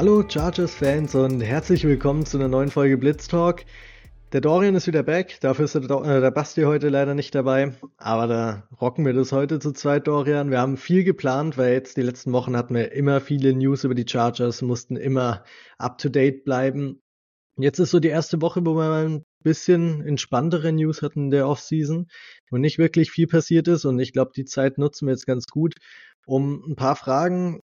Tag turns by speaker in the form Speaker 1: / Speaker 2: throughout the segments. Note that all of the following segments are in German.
Speaker 1: Hallo Chargers-Fans und herzlich willkommen zu einer neuen Folge Blitz Talk. Der Dorian ist wieder back, dafür ist der, äh, der Basti heute leider nicht dabei, aber da rocken wir das heute zu zweit, Dorian. Wir haben viel geplant, weil jetzt die letzten Wochen hatten wir immer viele News über die Chargers, mussten immer up-to-date bleiben. Jetzt ist so die erste Woche, wo wir mal ein bisschen entspanntere News hatten in der Offseason und nicht wirklich viel passiert ist und ich glaube, die Zeit nutzen wir jetzt ganz gut, um ein paar Fragen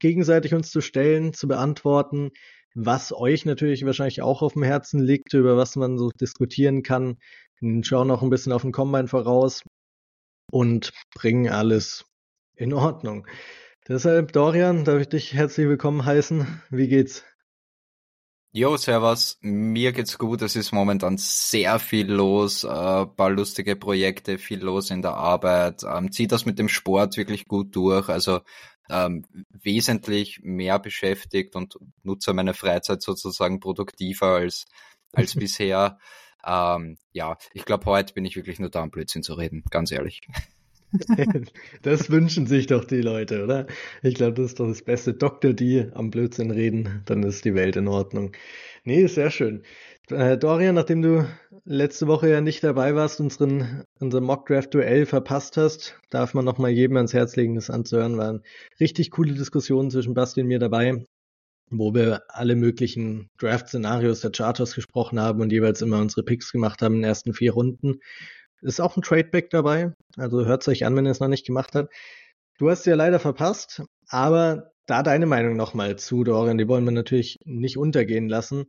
Speaker 1: gegenseitig uns zu stellen, zu beantworten, was euch natürlich wahrscheinlich auch auf dem Herzen liegt, über was man so diskutieren kann. Wir schauen noch ein bisschen auf den Combine voraus und bringen alles in Ordnung. Deshalb, Dorian, darf ich dich herzlich willkommen heißen. Wie geht's?
Speaker 2: Jo, servus. Mir geht's gut. Es ist momentan sehr viel los, äh, paar lustige Projekte, viel los in der Arbeit. Ähm, zieht das mit dem Sport wirklich gut durch. Also ähm, wesentlich mehr beschäftigt und nutze meine Freizeit sozusagen produktiver als, als bisher. Ähm, ja, ich glaube, heute bin ich wirklich nur da, um Blödsinn zu reden, ganz ehrlich.
Speaker 1: das wünschen sich doch die Leute, oder? Ich glaube, das ist doch das Beste. Doktor, die am Blödsinn reden, dann ist die Welt in Ordnung. Nee, sehr schön. Äh, Dorian, nachdem du letzte Woche ja nicht dabei warst, unseren, unser Mock-Draft-Duell verpasst hast, darf man nochmal jedem ans Herz legen, das anzuhören. Waren richtig coole Diskussionen zwischen Basti und mir dabei, wo wir alle möglichen Draft-Szenarios der Charters gesprochen haben und jeweils immer unsere Picks gemacht haben in den ersten vier Runden. Ist auch ein Tradeback dabei, also hört es euch an, wenn ihr es noch nicht gemacht habt. Du hast ja leider verpasst, aber da deine Meinung nochmal zu, Dorian, die wollen wir natürlich nicht untergehen lassen.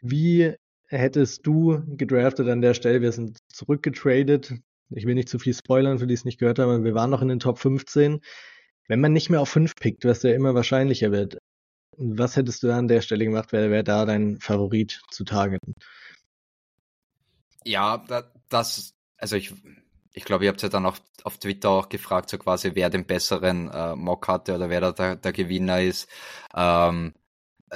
Speaker 1: Wie hättest du gedraftet an der Stelle? Wir sind zurückgetradet. Ich will nicht zu viel spoilern, für die es nicht gehört haben, aber wir waren noch in den Top 15. Wenn man nicht mehr auf 5 pickt, was ja immer wahrscheinlicher wird, was hättest du an der Stelle gemacht? Wer wäre da dein Favorit zu targeten?
Speaker 2: Ja, das, also ich, ich glaube, ihr habt ja dann auch auf Twitter auch gefragt, so quasi, wer den besseren äh, Mock hatte oder wer da der, der Gewinner ist. Ähm,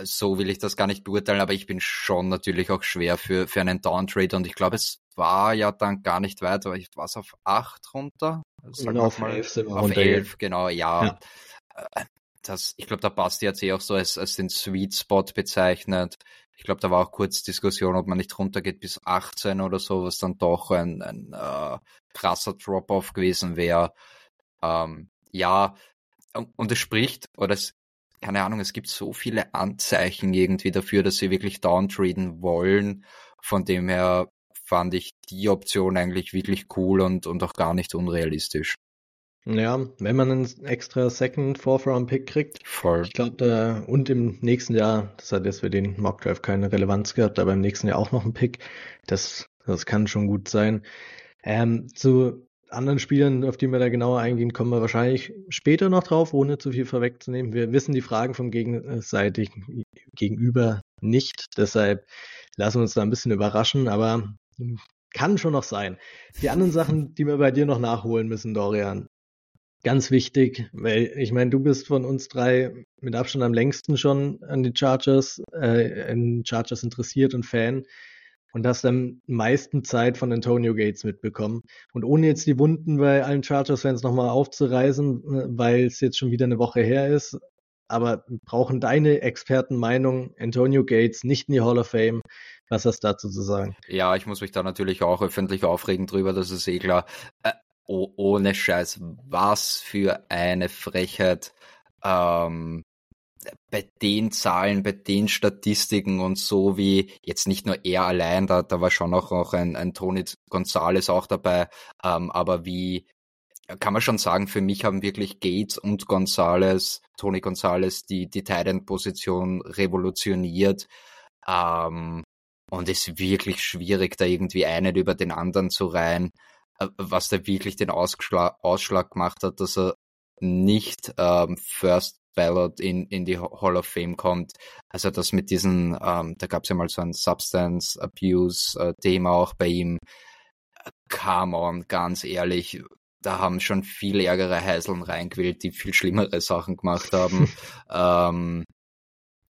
Speaker 2: so will ich das gar nicht beurteilen, aber ich bin schon natürlich auch schwer für, für einen Downtrade und ich glaube, es war ja dann gar nicht weit, aber ich war es auf acht runter.
Speaker 1: Genau, auf mal, elf,
Speaker 2: auf elf genau, ja. ja. Äh, das, ich glaube, da passt jetzt eh auch so als, als den Sweet Spot bezeichnet. Ich glaube, da war auch kurz Diskussion, ob man nicht runtergeht bis 18 oder so, was dann doch ein, ein äh, krasser Drop-off gewesen wäre. Ähm, ja, und es spricht, oder es keine Ahnung, es gibt so viele Anzeichen irgendwie dafür, dass sie wirklich downtraden wollen. Von dem her fand ich die Option eigentlich wirklich cool und, und auch gar nicht unrealistisch.
Speaker 1: Ja, wenn man einen extra Second Fourth Round Pick kriegt.
Speaker 2: Voll.
Speaker 1: Ich glaube, da und im nächsten Jahr, das hat jetzt für den Mock Draft keine Relevanz gehabt, aber im nächsten Jahr auch noch ein Pick. Das, das kann schon gut sein. Ähm, zu anderen Spielern, auf die wir da genauer eingehen, kommen wir wahrscheinlich später noch drauf, ohne zu viel vorwegzunehmen. Wir wissen die Fragen vom gegenseitigen Gegenüber nicht, deshalb lassen wir uns da ein bisschen überraschen, aber kann schon noch sein. Die anderen Sachen, die wir bei dir noch nachholen müssen, Dorian, ganz wichtig, weil ich meine, du bist von uns drei mit Abstand am längsten schon an die Chargers, äh, in Chargers interessiert und Fan und hast dann meisten Zeit von Antonio Gates mitbekommen. Und ohne jetzt die Wunden bei allen Chargers-Fans nochmal aufzureisen, weil es jetzt schon wieder eine Woche her ist, aber brauchen deine Expertenmeinung Antonio Gates nicht in die Hall of Fame? Was hast du dazu zu sagen?
Speaker 2: Ja, ich muss mich da natürlich auch öffentlich aufregen drüber, das ist eh klar. Oh, ohne Scheiß, was für eine Frechheit. Ähm, bei den Zahlen, bei den Statistiken und so wie jetzt nicht nur er allein, da, da war schon auch, auch ein, ein Tony Gonzalez auch dabei, ähm, aber wie kann man schon sagen, für mich haben wirklich Gates und Gonzalez, Tony Gonzalez, die, die Titan-Position revolutioniert. Ähm, und es ist wirklich schwierig, da irgendwie einen über den anderen zu reihen, was da wirklich den Ausschlag, Ausschlag gemacht hat, dass er nicht ähm, First Ballot in, in die Hall of Fame kommt. Also das mit diesen, ähm, da gab es ja mal so ein Substance Abuse äh, Thema auch bei ihm. Come on, ganz ehrlich, da haben schon viel ärgere Heiseln reingewählt, die viel schlimmere Sachen gemacht haben. ähm,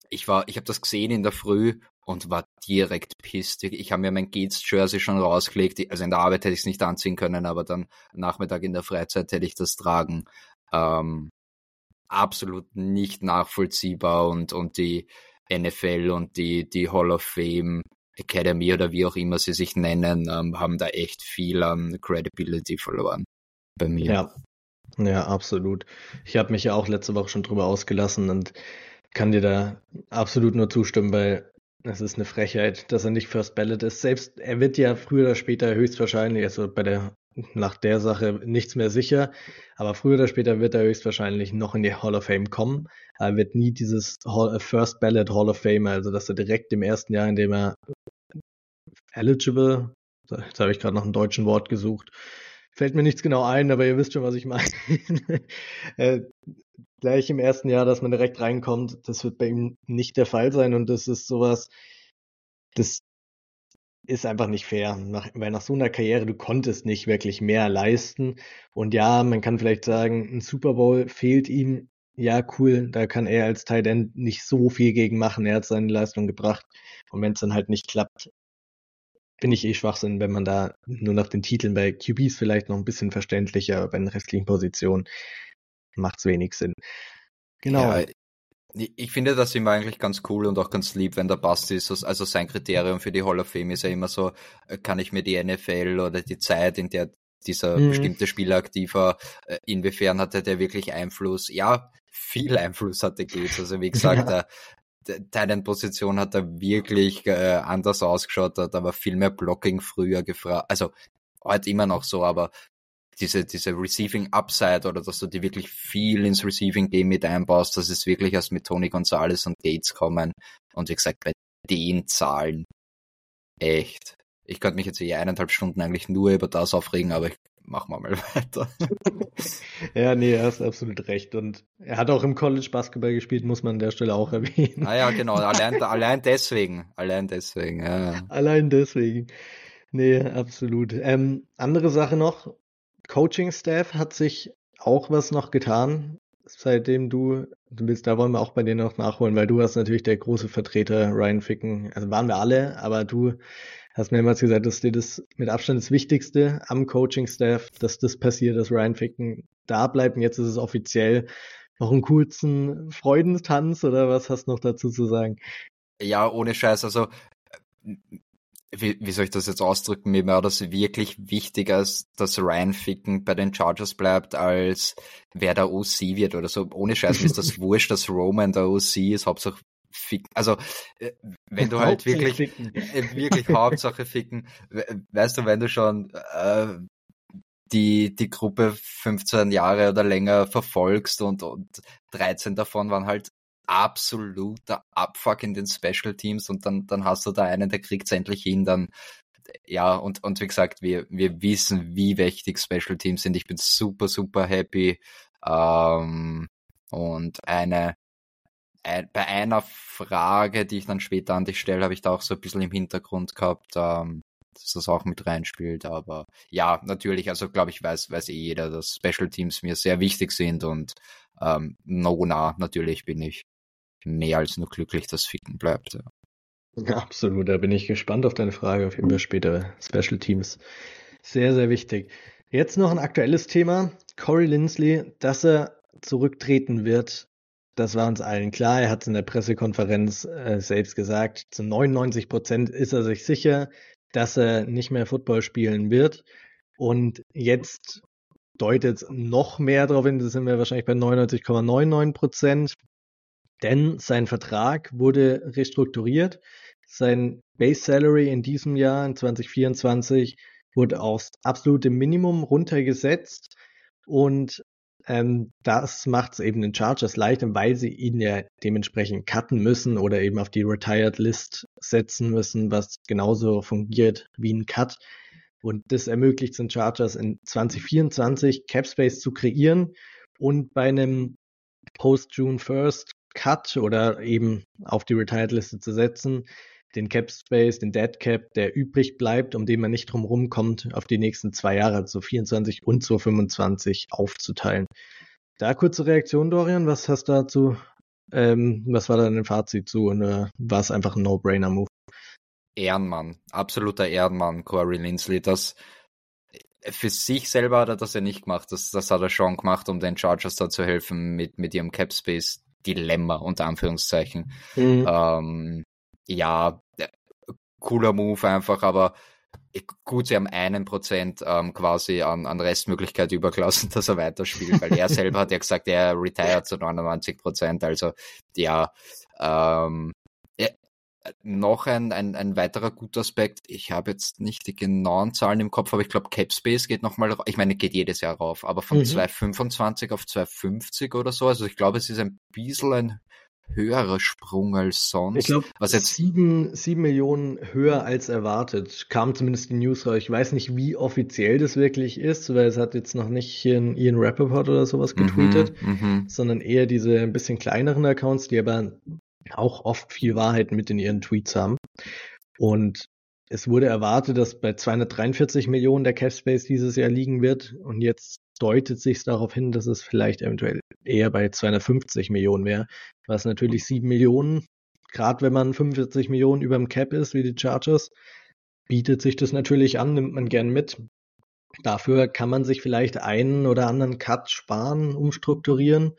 Speaker 2: ich war, ich habe das gesehen in der Früh und war direkt pisst. Ich habe mir mein Gates Jersey schon rausgelegt. Also in der Arbeit hätte ich es nicht anziehen können, aber dann Nachmittag in der Freizeit hätte ich das tragen. Ähm, absolut nicht nachvollziehbar und, und die NFL und die, die Hall of Fame Academy oder wie auch immer sie sich nennen, ähm, haben da echt viel an Credibility verloren bei mir.
Speaker 1: Ja, ja, absolut. Ich habe mich ja auch letzte Woche schon drüber ausgelassen und kann dir da absolut nur zustimmen, weil es ist eine Frechheit, dass er nicht First Ballot ist. Selbst er wird ja früher oder später höchstwahrscheinlich, also bei der nach der Sache nichts mehr sicher, aber früher oder später wird er höchstwahrscheinlich noch in die Hall of Fame kommen. Er wird nie dieses Hall, First Ballot Hall of Fame, also dass er direkt im ersten Jahr, in dem er eligible, jetzt habe ich gerade noch ein deutschen Wort gesucht, fällt mir nichts genau ein, aber ihr wisst schon, was ich meine. äh, gleich im ersten Jahr, dass man direkt reinkommt, das wird bei ihm nicht der Fall sein und das ist sowas, das ist einfach nicht fair, nach, weil nach so einer Karriere du konntest nicht wirklich mehr leisten. Und ja, man kann vielleicht sagen, ein Super Bowl fehlt ihm, ja cool, da kann er als Tight End nicht so viel gegen machen, er hat seine Leistung gebracht. Und wenn es dann halt nicht klappt, finde ich eh Schwachsinn, wenn man da nur nach den Titeln bei QBs vielleicht noch ein bisschen verständlicher, aber bei den restlichen Positionen macht es wenig Sinn.
Speaker 2: Genau. Ja, ich finde das immer eigentlich ganz cool und auch ganz lieb, wenn der Basti ist. Also sein Kriterium für die Hall of Fame ist ja immer so, äh, kann ich mir die NFL oder die Zeit, in der dieser mhm. bestimmte Spieler aktiv war, äh, inwiefern hatte der wirklich Einfluss? Ja, viel Einfluss hatte Gates. Also wie gesagt, ja. Deine Position hat er wirklich äh, anders ausgeschaut, da war viel mehr Blocking früher gefragt. Also heute immer noch so, aber diese, diese Receiving Upside oder dass du die wirklich viel ins Receiving Game mit einbaust, das ist wirklich erst mit Tony Gonzalez und Gates kommen. Und wie gesagt, bei den Zahlen echt. Ich könnte mich jetzt hier eineinhalb Stunden eigentlich nur über das aufregen, aber ich machen wir mal weiter.
Speaker 1: ja, nee, er hast absolut recht. Und er hat auch im College Basketball gespielt, muss man an der Stelle auch erwähnen.
Speaker 2: Ah ja, genau. Allein, allein deswegen. Allein deswegen, ja.
Speaker 1: Allein deswegen. Nee, absolut. Ähm, andere Sache noch, Coaching-Staff hat sich auch was noch getan, seitdem du, du bist, da wollen wir auch bei dir noch nachholen, weil du warst natürlich der große Vertreter Ryan Ficken. Also waren wir alle, aber du hast mehrmals gesagt, dass dir das mit Abstand das Wichtigste am Coaching-Staff, dass das passiert, dass Ryan Ficken da bleibt. Und jetzt ist es offiziell noch einen kurzen Freudentanz oder was hast du noch dazu zu sagen?
Speaker 2: Ja, ohne Scheiß. Also wie, wie soll ich das jetzt ausdrücken, mir war das wirklich wichtiger, dass Ryan Ficken bei den Chargers bleibt, als wer der OC wird oder so. Ohne Scheiß ist das wurscht, dass Roman der OC ist, Hauptsache Ficken. Also, äh, wenn du halt wirklich, ficken. Äh, wirklich Hauptsache Ficken, weißt du, wenn du schon äh, die, die Gruppe 15 Jahre oder länger verfolgst und, und 13 davon waren halt absoluter Abfuck in den Special Teams und dann, dann hast du da einen, der kriegt's endlich hin, dann ja, und, und wie gesagt, wir, wir wissen, wie wichtig Special Teams sind. Ich bin super, super happy. Ähm, und eine, ein, bei einer Frage, die ich dann später an dich stelle, habe ich da auch so ein bisschen im Hintergrund gehabt, ähm, dass das auch mit reinspielt. Aber ja, natürlich, also glaube ich, weiß, weiß eh jeder, dass Special Teams mir sehr wichtig sind und ähm, no nah, natürlich bin ich mehr als nur glücklich, dass Ficken bleibt.
Speaker 1: Ja. Absolut, da bin ich gespannt auf deine Frage, auf jeden Fall später Special Teams. Sehr, sehr wichtig. Jetzt noch ein aktuelles Thema. Corey Lindsley, dass er zurücktreten wird, das war uns allen klar. Er hat es in der Pressekonferenz äh, selbst gesagt. Zu 99 Prozent ist er sich sicher, dass er nicht mehr Football spielen wird. Und jetzt deutet noch mehr darauf hin, da sind wir wahrscheinlich bei 99,99 Prozent. Denn sein Vertrag wurde restrukturiert. Sein Base Salary in diesem Jahr, in 2024, wurde aufs absolute Minimum runtergesetzt. Und ähm, das macht es eben den Chargers leichter, weil sie ihn ja dementsprechend cutten müssen oder eben auf die Retired List setzen müssen, was genauso fungiert wie ein Cut. Und das ermöglicht den Chargers in 2024 Cap Space zu kreieren und bei einem Post June 1st Cut oder eben auf die Retired-Liste zu setzen, den Cap Space, den Dead Cap, der übrig bleibt, um den man nicht drum rumkommt, auf die nächsten zwei Jahre, also 24 und 2025 aufzuteilen. Da kurze Reaktion, Dorian, was hast du dazu, ähm, was war dein Fazit zu und äh, war es einfach ein No-Brainer-Move?
Speaker 2: Ehrenmann, absoluter Ehrenmann, Corey Lindsley, das für sich selber hat er das ja nicht gemacht. Das, das hat er schon gemacht, um den Chargers da zu helfen mit, mit ihrem Capspace Dilemma, unter Anführungszeichen. Mhm. Ähm, ja, cooler Move einfach, aber gut, sie haben einen Prozent ähm, quasi an, an Restmöglichkeit übergelassen, dass er weiterspielt, weil er selber hat ja gesagt, er retired zu 99 Prozent. Also ja, ähm, noch ein, ein, ein weiterer guter Aspekt. Ich habe jetzt nicht die genauen Zahlen im Kopf, aber ich glaube, Capspace geht nochmal, ich meine, geht jedes Jahr rauf, aber von mhm. 225 auf 250 oder so. Also ich glaube, es ist ein bisschen ein höherer Sprung als sonst.
Speaker 1: Ich glaube, was jetzt sieben, sieben Millionen höher als erwartet, kam zumindest die News raus. Ich weiß nicht, wie offiziell das wirklich ist, weil es hat jetzt noch nicht hier ein Ian Rappaport oder sowas mhm, getweetet, mhm, sondern eher diese ein bisschen kleineren Accounts, die aber auch oft viel Wahrheit mit in ihren Tweets haben. Und es wurde erwartet, dass bei 243 Millionen der Cap Space dieses Jahr liegen wird. Und jetzt deutet sich darauf hin, dass es vielleicht eventuell eher bei 250 Millionen wäre, was natürlich 7 Millionen, gerade wenn man 45 Millionen über dem Cap ist, wie die Chargers, bietet sich das natürlich an, nimmt man gern mit. Dafür kann man sich vielleicht einen oder anderen Cut sparen, umstrukturieren.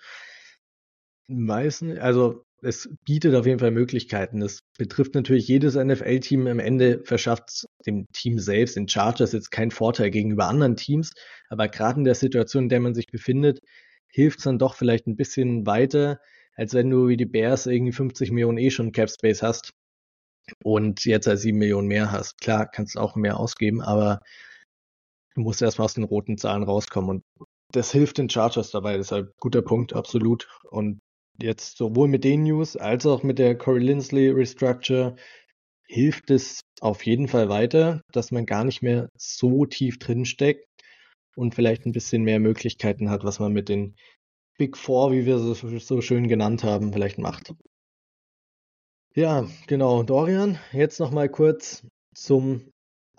Speaker 1: Meisten, also es bietet auf jeden Fall Möglichkeiten. Es betrifft natürlich jedes NFL-Team. Am Ende verschafft dem Team selbst, den Chargers, jetzt keinen Vorteil gegenüber anderen Teams. Aber gerade in der Situation, in der man sich befindet, hilft es dann doch vielleicht ein bisschen weiter, als wenn du wie die Bears irgendwie 50 Millionen eh schon Cap Space hast und jetzt als 7 Millionen mehr hast. Klar, kannst du auch mehr ausgeben, aber du musst erstmal aus den roten Zahlen rauskommen und das hilft den Chargers dabei, deshalb guter Punkt, absolut. Und jetzt sowohl mit den News als auch mit der Corey Lindsley Restructure hilft es auf jeden Fall weiter, dass man gar nicht mehr so tief drin steckt und vielleicht ein bisschen mehr Möglichkeiten hat, was man mit den Big Four, wie wir sie so schön genannt haben, vielleicht macht. Ja, genau. Dorian, jetzt noch mal kurz zum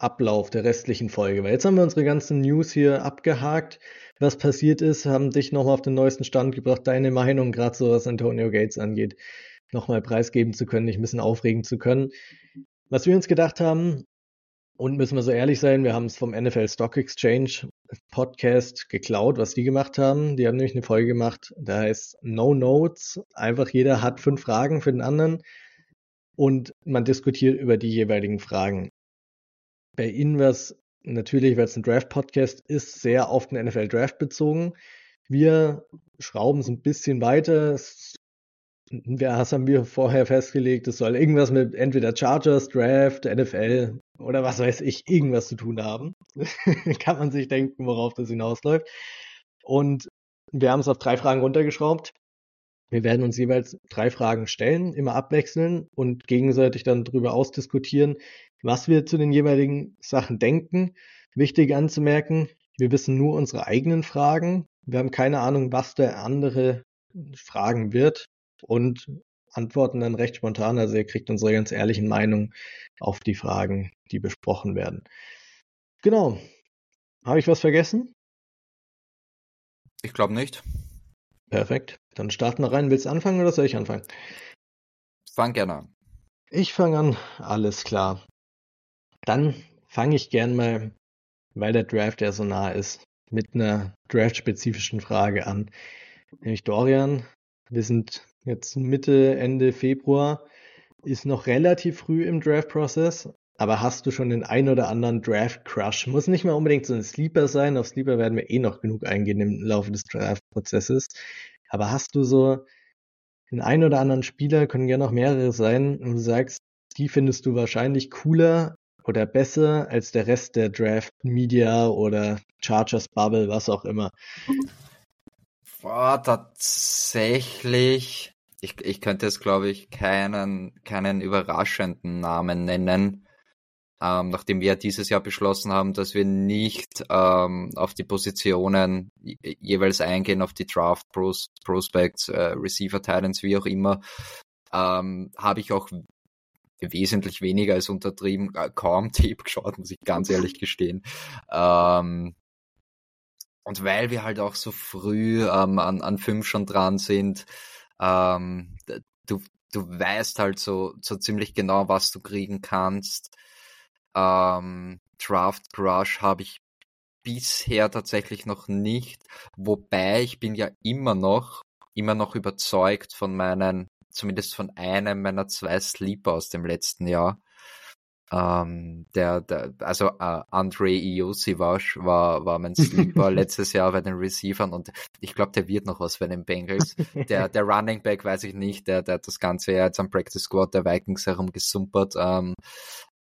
Speaker 1: Ablauf der restlichen Folge. Weil jetzt haben wir unsere ganzen News hier abgehakt was passiert ist, haben dich nochmal auf den neuesten Stand gebracht, deine Meinung, gerade so was Antonio Gates angeht, nochmal preisgeben zu können, dich ein bisschen aufregen zu können. Was wir uns gedacht haben, und müssen wir so ehrlich sein, wir haben es vom NFL Stock Exchange Podcast geklaut, was die gemacht haben. Die haben nämlich eine Folge gemacht, da heißt No Notes. Einfach jeder hat fünf Fragen für den anderen und man diskutiert über die jeweiligen Fragen. Bei es natürlich, weil es ein Draft-Podcast ist, sehr auf den NFL-Draft bezogen. Wir schrauben es ein bisschen weiter. Was haben wir vorher festgelegt? Es soll irgendwas mit entweder Chargers, Draft, NFL oder was weiß ich, irgendwas zu tun haben. Kann man sich denken, worauf das hinausläuft. Und wir haben es auf drei Fragen runtergeschraubt. Wir werden uns jeweils drei Fragen stellen, immer abwechseln und gegenseitig dann darüber ausdiskutieren, was wir zu den jeweiligen Sachen denken. Wichtig anzumerken, wir wissen nur unsere eigenen Fragen. Wir haben keine Ahnung, was der andere fragen wird und antworten dann recht spontan. Also ihr kriegt unsere ganz ehrlichen Meinungen auf die Fragen, die besprochen werden. Genau. Habe ich was vergessen?
Speaker 2: Ich glaube nicht.
Speaker 1: Perfekt. Dann starten wir rein. Willst du anfangen oder soll ich anfangen?
Speaker 2: Fang gerne an.
Speaker 1: Ich fange an. Alles klar. Dann fange ich gern mal, weil der Draft ja so nah ist, mit einer draft-spezifischen Frage an. Nämlich Dorian, wir sind jetzt Mitte, Ende Februar, ist noch relativ früh im Draft-Prozess, aber hast du schon den ein oder anderen Draft-Crush? Muss nicht mal unbedingt so ein Sleeper sein, auf Sleeper werden wir eh noch genug eingehen im Laufe des Draft-Prozesses. Aber hast du so den ein oder anderen Spieler, können ja noch mehrere sein, und du sagst, die findest du wahrscheinlich cooler oder besser als der Rest der Draft Media oder Chargers Bubble, was auch immer?
Speaker 2: Boah, tatsächlich. Ich, ich könnte jetzt, glaube ich, keinen, keinen überraschenden Namen nennen. Ähm, nachdem wir dieses Jahr beschlossen haben, dass wir nicht ähm, auf die Positionen jeweils eingehen, auf die Draft Pros, Prospects, äh, Receiver Titans, wie auch immer, ähm, habe ich auch wesentlich weniger als untertrieben, äh, kaum Tape geschaut, muss ich ganz ehrlich gestehen. Ähm, und weil wir halt auch so früh ähm, an, an fünf schon dran sind, ähm, du, du weißt halt so, so ziemlich genau, was du kriegen kannst. Ähm, Draft Crush habe ich bisher tatsächlich noch nicht, wobei ich bin ja immer noch, immer noch überzeugt von meinen, zumindest von einem meiner zwei Sleeper aus dem letzten Jahr. Ähm, der, der, also äh, Andre Iosivac war, war mein Sleeper letztes Jahr bei den Receivern und ich glaube, der wird noch was bei den Bengals. Der, der Running Back weiß ich nicht, der, der hat das Ganze ja jetzt am Practice Squad der Vikings herumgesumpert. Ähm,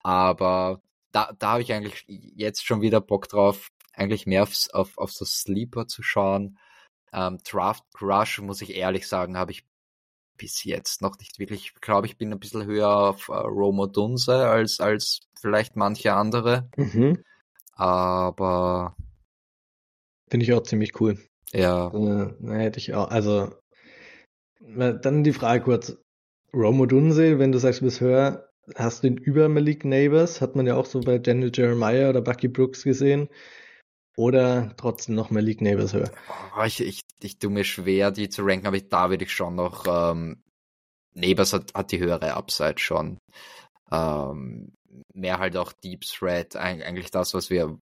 Speaker 2: aber da, da habe ich eigentlich jetzt schon wieder Bock drauf, eigentlich mehr aufs, auf, auf so Sleeper zu schauen. Ähm, Draft Crush, muss ich ehrlich sagen, habe ich bis jetzt noch nicht wirklich. Ich glaube, ich bin ein bisschen höher auf äh, Romo Dunse als, als vielleicht manche andere. Mhm. Aber.
Speaker 1: Finde ich auch ziemlich cool.
Speaker 2: Ja.
Speaker 1: Äh, hätte ich auch. Also, dann die Frage kurz. Romo Dunse, wenn du sagst, du bist höher, hast du den über Malik Neighbors? Hat man ja auch so bei Daniel Jeremiah oder Bucky Brooks gesehen. Oder trotzdem noch Malik Neighbors höher?
Speaker 2: Ich, ich, ich tue mir schwer, die zu ranken, aber da würde ich schon noch. Ähm, Neighbors hat, hat die höhere Upside schon. Ähm, mehr halt auch Deep Threat, eigentlich das, was wir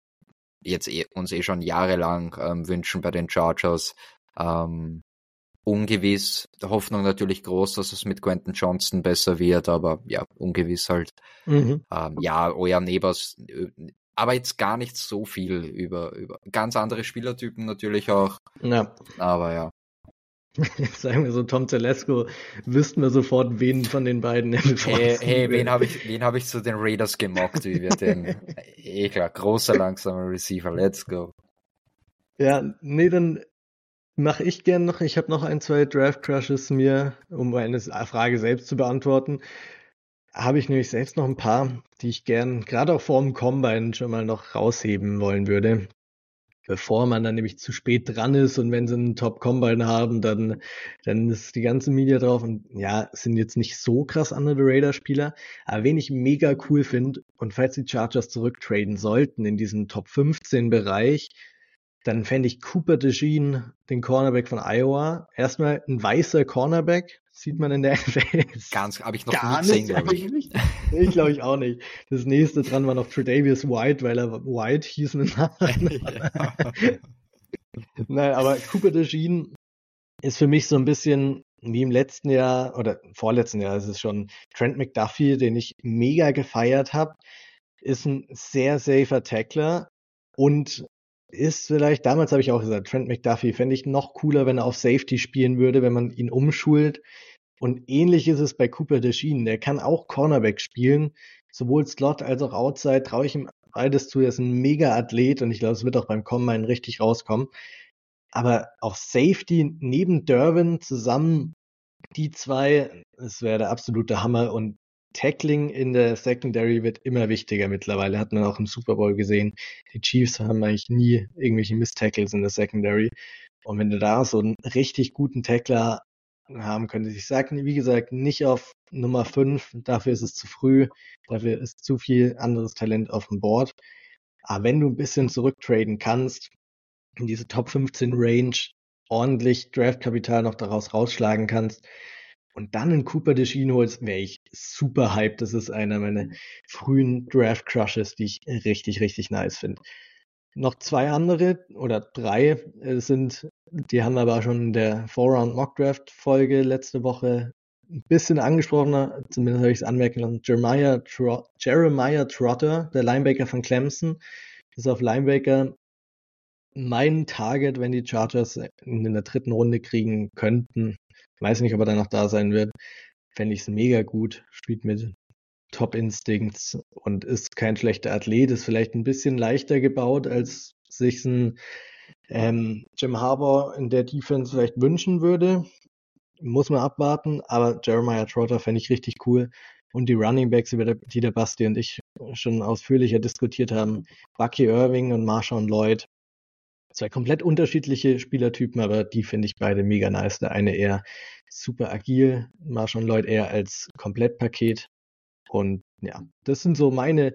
Speaker 2: jetzt eh, uns eh schon jahrelang ähm, wünschen bei den Chargers. Ähm, ungewiss, Hoffnung natürlich groß, dass es mit Quentin Johnson besser wird, aber ja, ungewiss halt. Mhm. Ähm, ja, euer Nebers äh, aber jetzt gar nicht so viel über, über ganz andere Spielertypen natürlich auch.
Speaker 1: Ja.
Speaker 2: Aber ja.
Speaker 1: Sagen wir so, Tom Telesco, wüssten wir sofort, wen von den beiden
Speaker 2: er Hey, hey wen habe ich, wen habe ich zu den Raiders gemockt, wie wir den, klar, großer, langsamer Receiver, let's go.
Speaker 1: Ja, nee, dann mache ich gern noch, ich habe noch ein, zwei Draft Crushes mir, um eine Frage selbst zu beantworten habe ich nämlich selbst noch ein paar, die ich gern gerade auch vor dem Combine schon mal noch rausheben wollen würde. Bevor man dann nämlich zu spät dran ist und wenn sie einen Top-Combine haben, dann, dann ist die ganze Media drauf und ja, sind jetzt nicht so krass andere Raider-Spieler, aber wen ich mega cool finde und falls die Chargers zurücktraden sollten in diesen Top 15 Bereich, dann fände ich Cooper DeJean, den Cornerback von Iowa, erstmal ein weißer Cornerback, sieht man in der NFL.
Speaker 2: Ganz, habe ich noch gar nie gesehen, glaube ich.
Speaker 1: ich glaube ich auch nicht. Das nächste dran war noch Tredavious White, weil er White hieß mit Namen. Nein, aber Cooper DeJean ist für mich so ein bisschen wie im letzten Jahr oder vorletzten Jahr ist es schon Trent McDuffie, den ich mega gefeiert habe, ist ein sehr safer Tackler und ist vielleicht, damals habe ich auch gesagt, Trent McDuffie fände ich noch cooler, wenn er auf Safety spielen würde, wenn man ihn umschult. Und ähnlich ist es bei Cooper Deschine. Der kann auch Cornerback spielen. Sowohl Slot als auch Outside traue ich ihm beides zu. Er ist ein mega Athlet und ich glaube, es wird auch beim Combine richtig rauskommen. Aber auf Safety neben Derwin zusammen die zwei, das wäre der absolute Hammer. Und Tackling in der Secondary wird immer wichtiger mittlerweile, hat man auch im Super Bowl gesehen. Die Chiefs haben eigentlich nie irgendwelche Miss-Tackles in der Secondary. Und wenn du da so einen richtig guten Tackler haben könntest, ich sage, wie gesagt, nicht auf Nummer 5, dafür ist es zu früh, dafür ist zu viel anderes Talent auf dem Board. Aber wenn du ein bisschen zurücktraden kannst, in diese Top 15 Range ordentlich Draftkapital noch daraus rausschlagen kannst, und dann einen Cooper Deschine holst, wäre ich super hyped. Das ist einer meiner frühen Draft Crushes, die ich richtig, richtig nice finde. Noch zwei andere oder drei äh, sind, die haben wir aber schon in der Four-Round Mock Draft Folge letzte Woche ein bisschen angesprochen, zumindest habe ich es anmerken lassen. Jeremiah, Tro Jeremiah Trotter, der Linebaker von Clemson, ist auf Linebaker mein Target, wenn die Chargers in der dritten Runde kriegen könnten. Weiß nicht, ob er dann noch da sein wird. Fände ich es mega gut. Spielt mit Top Instincts und ist kein schlechter Athlet. Ist vielleicht ein bisschen leichter gebaut, als sich ein ähm, Jim Harbour in der Defense vielleicht wünschen würde. Muss man abwarten, aber Jeremiah Trotter fände ich richtig cool. Und die Running Backs, über die der Basti und ich schon ausführlicher diskutiert haben, Bucky Irving und Marshawn Lloyd, Zwei komplett unterschiedliche Spielertypen, aber die finde ich beide mega nice. Der eine eher super agil, Marshall Lloyd eher als Komplettpaket. Und ja, das sind so meine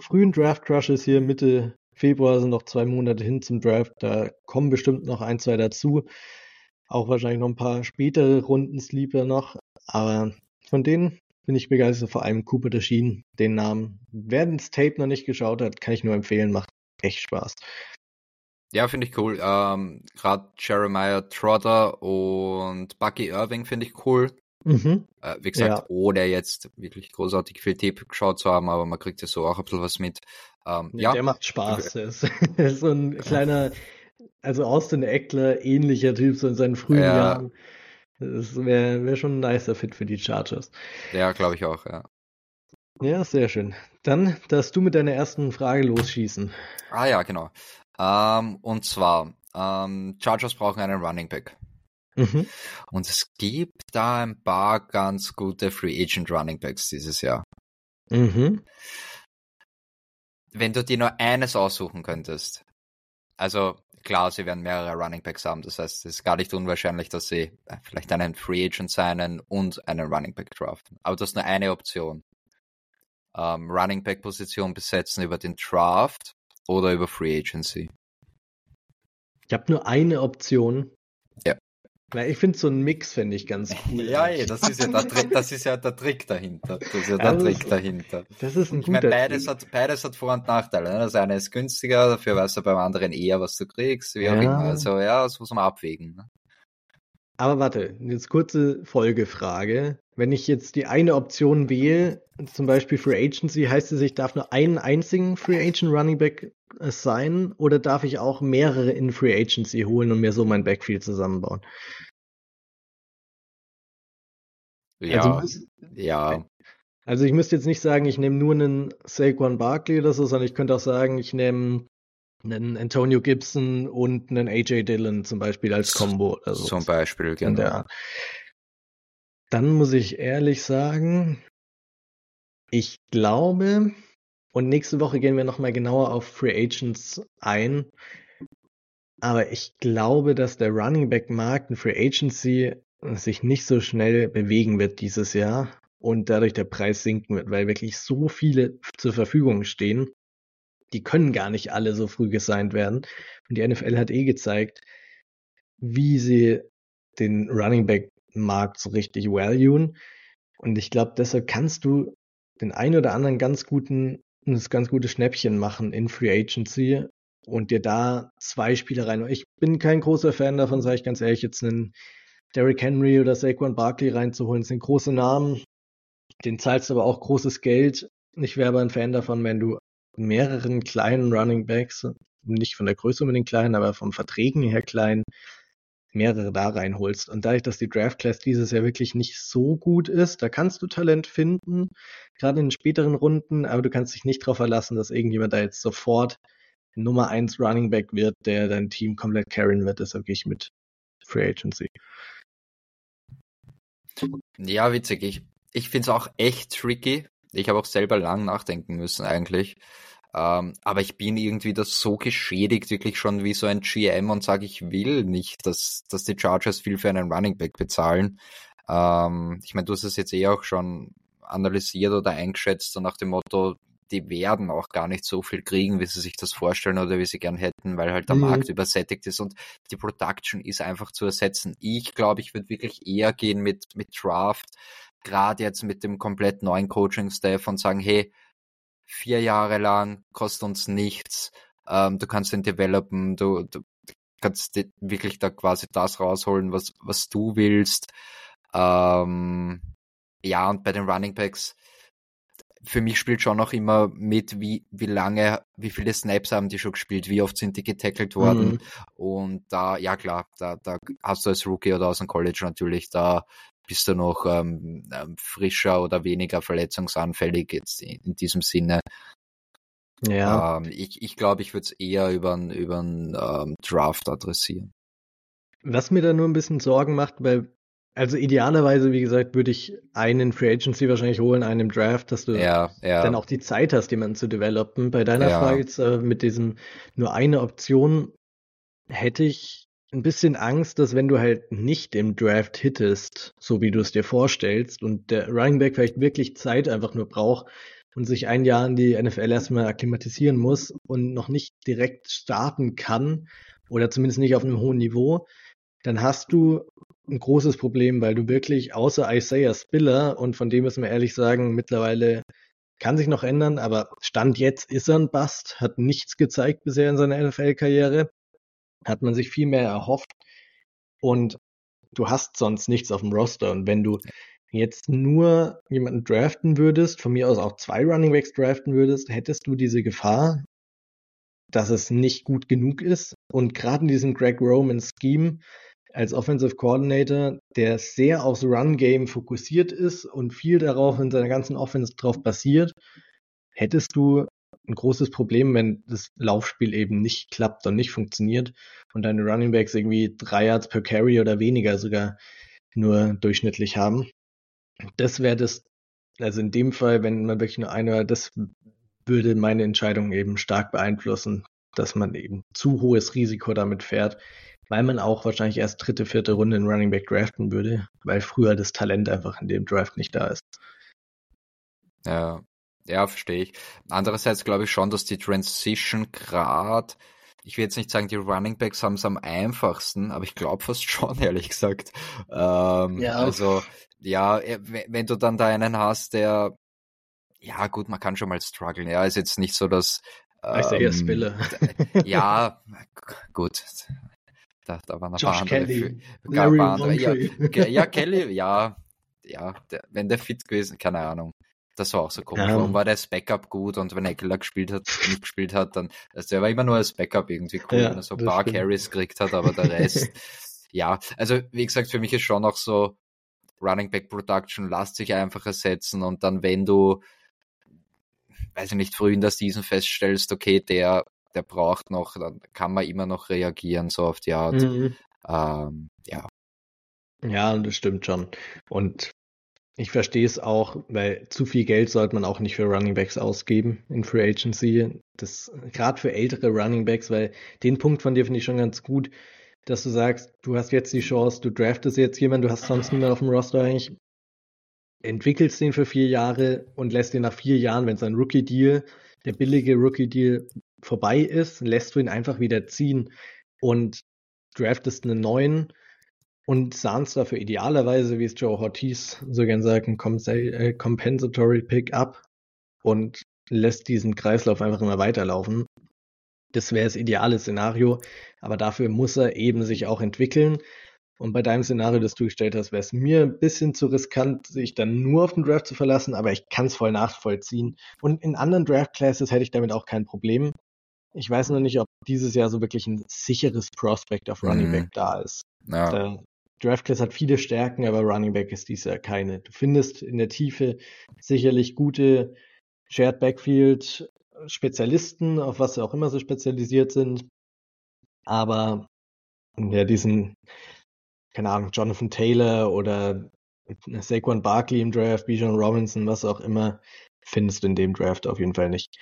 Speaker 1: frühen Draft-Crushes hier. Mitte Februar sind noch zwei Monate hin zum Draft. Da kommen bestimmt noch ein, zwei dazu. Auch wahrscheinlich noch ein paar spätere Runden-Sleeper noch. Aber von denen bin ich begeistert, vor allem Cooper Deschien, den Namen. Wer das Tape noch nicht geschaut hat, kann ich nur empfehlen, macht echt Spaß.
Speaker 2: Ja, finde ich cool. Ähm, Gerade Jeremiah Trotter und Bucky Irving finde ich cool. Mhm. Äh, wie gesagt, ja. ohne jetzt wirklich großartig viel Tape geschaut zu haben, aber man kriegt ja so auch ein bisschen was mit.
Speaker 1: Ähm, ja, Der macht Spaß. Er ist, ist so ein kleiner, also Austin Eckler, ähnlicher Typ, so in seinen frühen ja. Jahren. Das wäre wär schon ein nicer Fit für die Chargers.
Speaker 2: Ja, glaube ich auch, ja.
Speaker 1: Ja, sehr schön. Dann darfst du mit deiner ersten Frage losschießen.
Speaker 2: Ah ja, genau. Ähm, und zwar, ähm, Chargers brauchen einen Running Back. Mhm. Und es gibt da ein paar ganz gute Free Agent Running Backs dieses Jahr. Mhm. Wenn du dir nur eines aussuchen könntest, also klar, sie werden mehrere Running Backs haben, das heißt, es ist gar nicht unwahrscheinlich, dass sie äh, vielleicht einen Free Agent signen und einen Running Back draften. Aber das ist nur eine Option. Ähm, Running Back Position besetzen über den Draft oder über Free Agency.
Speaker 1: Ich habe nur eine Option. Weil ich finde so ein Mix finde ich ganz cool.
Speaker 2: ja, ey, das ist ja der, das ist ja der Trick dahinter. Das ist ja der also, Trick dahinter.
Speaker 1: Das ist ein
Speaker 2: ich meine, beides hat, beides hat Vor- und Nachteile. Ne? Das eine ist günstiger, dafür weißt du beim anderen eher, was du kriegst, wie auch ja. immer. Also ja, das muss man abwägen. Ne?
Speaker 1: Aber warte, jetzt kurze Folgefrage. Wenn ich jetzt die eine Option wähle, zum Beispiel Free Agency, heißt es, ich darf nur einen einzigen Free Agent Running Back äh, sein oder darf ich auch mehrere in Free Agency holen und mir so mein Backfield zusammenbauen?
Speaker 2: Ja, also, ja.
Speaker 1: Also ich müsste jetzt nicht sagen, ich nehme nur einen Saquon Barkley oder so, sondern ich könnte auch sagen, ich nehme einen Antonio Gibson und einen AJ Dillon zum Beispiel als Combo.
Speaker 2: Also zum Beispiel, genau.
Speaker 1: Dann muss ich ehrlich sagen, ich glaube, und nächste Woche gehen wir nochmal genauer auf Free Agents ein, aber ich glaube, dass der Running Back Markt in Free Agency sich nicht so schnell bewegen wird dieses Jahr und dadurch der Preis sinken wird, weil wirklich so viele zur Verfügung stehen die können gar nicht alle so früh gesigned werden. Und die NFL hat eh gezeigt, wie sie den Running Back Markt so richtig valuen. Und ich glaube, deshalb kannst du den einen oder anderen ganz guten, das ganz gute Schnäppchen machen in Free Agency und dir da zwei Spieler rein. Ich bin kein großer Fan davon, sage ich ganz ehrlich, jetzt einen Derrick Henry oder Saquon Barkley reinzuholen. Das sind große Namen, den zahlst du aber auch großes Geld. Ich wäre aber ein Fan davon, wenn du mehreren kleinen Running Backs, nicht von der Größe unbedingt klein, aber vom Verträgen her klein, mehrere da reinholst. Und dadurch, dass die Draft Class dieses Jahr wirklich nicht so gut ist, da kannst du Talent finden, gerade in den späteren Runden, aber du kannst dich nicht darauf verlassen, dass irgendjemand da jetzt sofort Nummer 1 Running Back wird, der dein Team komplett carryen wird. Deshalb gehe ich mit Free Agency.
Speaker 2: Ja, witzig. Ich, ich finde es auch echt tricky. Ich habe auch selber lang nachdenken müssen eigentlich. Ähm, aber ich bin irgendwie das so geschädigt, wirklich schon wie so ein GM und sage, ich will nicht, dass, dass die Chargers viel für einen Running Back bezahlen. Ähm, ich meine, du hast es jetzt eh auch schon analysiert oder eingeschätzt, so nach dem Motto, die werden auch gar nicht so viel kriegen, wie sie sich das vorstellen oder wie sie gern hätten, weil halt der mhm. Markt übersättigt ist und die Production ist einfach zu ersetzen. Ich glaube, ich würde wirklich eher gehen mit, mit Draft, gerade jetzt mit dem komplett neuen Coaching-Staff und sagen, hey, vier Jahre lang, kostet uns nichts, ähm, du kannst den developen, du, du kannst wirklich da quasi das rausholen, was, was du willst. Ähm, ja, und bei den Running Backs, für mich spielt schon noch immer mit, wie, wie lange, wie viele Snaps haben die schon gespielt, wie oft sind die getackelt worden. Mhm. Und da, ja klar, da, da hast du als Rookie oder aus dem College natürlich, da bist du noch ähm, ähm, frischer oder weniger verletzungsanfällig jetzt in, in diesem Sinne. Ja. Ähm, ich ich glaube, ich würde es eher über einen über ähm, Draft adressieren.
Speaker 1: Was mir da nur ein bisschen Sorgen macht, weil, also idealerweise, wie gesagt, würde ich einen Free Agency wahrscheinlich holen, einen im Draft, dass du ja, ja. dann auch die Zeit hast, jemanden zu developen. Bei deiner ja. Frage jetzt äh, mit diesem nur eine Option hätte ich ein bisschen Angst, dass wenn du halt nicht im Draft hittest, so wie du es dir vorstellst, und der Running Back vielleicht wirklich Zeit einfach nur braucht und sich ein Jahr in die NFL erstmal akklimatisieren muss und noch nicht direkt starten kann oder zumindest nicht auf einem hohen Niveau, dann hast du ein großes Problem, weil du wirklich außer Isaiah Spiller und von dem müssen wir ehrlich sagen, mittlerweile kann sich noch ändern, aber Stand jetzt ist er ein Bust, hat nichts gezeigt bisher in seiner NFL-Karriere hat man sich viel mehr erhofft und du hast sonst nichts auf dem Roster. Und wenn du jetzt nur jemanden draften würdest, von mir aus auch zwei Running Backs draften würdest, hättest du diese Gefahr, dass es nicht gut genug ist. Und gerade in diesem Greg Roman Scheme als Offensive Coordinator, der sehr aufs Run-Game fokussiert ist und viel darauf in seiner ganzen Offense drauf basiert, hättest du ein großes Problem, wenn das Laufspiel eben nicht klappt und nicht funktioniert und deine Running Backs irgendwie drei Yards per Carry oder weniger sogar nur durchschnittlich haben. Das wäre das, also in dem Fall, wenn man wirklich nur eine, das würde meine Entscheidung eben stark beeinflussen, dass man eben zu hohes Risiko damit fährt, weil man auch wahrscheinlich erst dritte, vierte Runde in Running Back draften würde, weil früher das Talent einfach in dem Draft nicht da ist.
Speaker 2: Ja, ja, verstehe ich. Andererseits glaube ich schon, dass die Transition gerade, ich will jetzt nicht sagen, die Running Backs haben es am einfachsten, aber ich glaube fast schon, ehrlich gesagt. Ähm, ja. Also, ja, äh, wenn du dann da einen hast, der, ja gut, man kann schon mal strugglen. Ja, ist jetzt nicht so, dass
Speaker 1: ähm, ich sage Spiller.
Speaker 2: ja, gut. Da, da waren ein
Speaker 1: Josh
Speaker 2: paar
Speaker 1: Kelly,
Speaker 2: andere. Andere. Ja, ja, Kelly, ja, ja, der, wenn der fit gewesen, keine Ahnung. Das war auch so komisch. Ja. Warum war der als Backup gut und wenn Eckler gespielt hat, nicht gespielt hat, dann, also der war immer nur als Backup irgendwie cool, ja, wenn er so ein paar stimmt. Carries gekriegt hat, aber der Rest, ja, also wie gesagt, für mich ist schon auch so, Running Back Production lasst sich einfach ersetzen und dann, wenn du, weiß ich nicht, früh in der Season feststellst, okay, der, der braucht noch, dann kann man immer noch reagieren, so auf die Art. Mhm. Ähm, ja.
Speaker 1: Ja, das stimmt schon. Und ich verstehe es auch, weil zu viel Geld sollte man auch nicht für Running Backs ausgeben in Free Agency. Das gerade für ältere Running Backs, weil den Punkt von dir finde ich schon ganz gut, dass du sagst, du hast jetzt die Chance, du draftest jetzt jemanden, du hast sonst niemanden auf dem Roster eigentlich, entwickelst den für vier Jahre und lässt ihn nach vier Jahren, wenn sein Rookie-Deal, der billige Rookie-Deal vorbei ist, lässt du ihn einfach wieder ziehen und draftest einen neuen und sahen zwar für idealerweise, wie es Joe Ortiz so gern sagt, ein äh, Compensatory Pick-up und lässt diesen Kreislauf einfach immer weiterlaufen. Das wäre das ideale Szenario, aber dafür muss er eben sich auch entwickeln. Und bei deinem Szenario, das du gestellt hast, wäre es mir ein bisschen zu riskant, sich dann nur auf den Draft zu verlassen, aber ich kann es voll nachvollziehen. Und in anderen Draft Classes hätte ich damit auch kein Problem. Ich weiß nur nicht, ob dieses Jahr so wirklich ein sicheres Prospect auf Running Back mhm. da ist. Ja. Da Draftclass hat viele Stärken, aber Running Back ist dies Jahr keine. Du findest in der Tiefe sicherlich gute Shared Backfield Spezialisten, auf was sie auch immer so spezialisiert sind. Aber ja, diesen, keine Ahnung, Jonathan Taylor oder Saquon Barkley im Draft, Bijan Robinson, was auch immer, findest du in dem Draft auf jeden Fall nicht.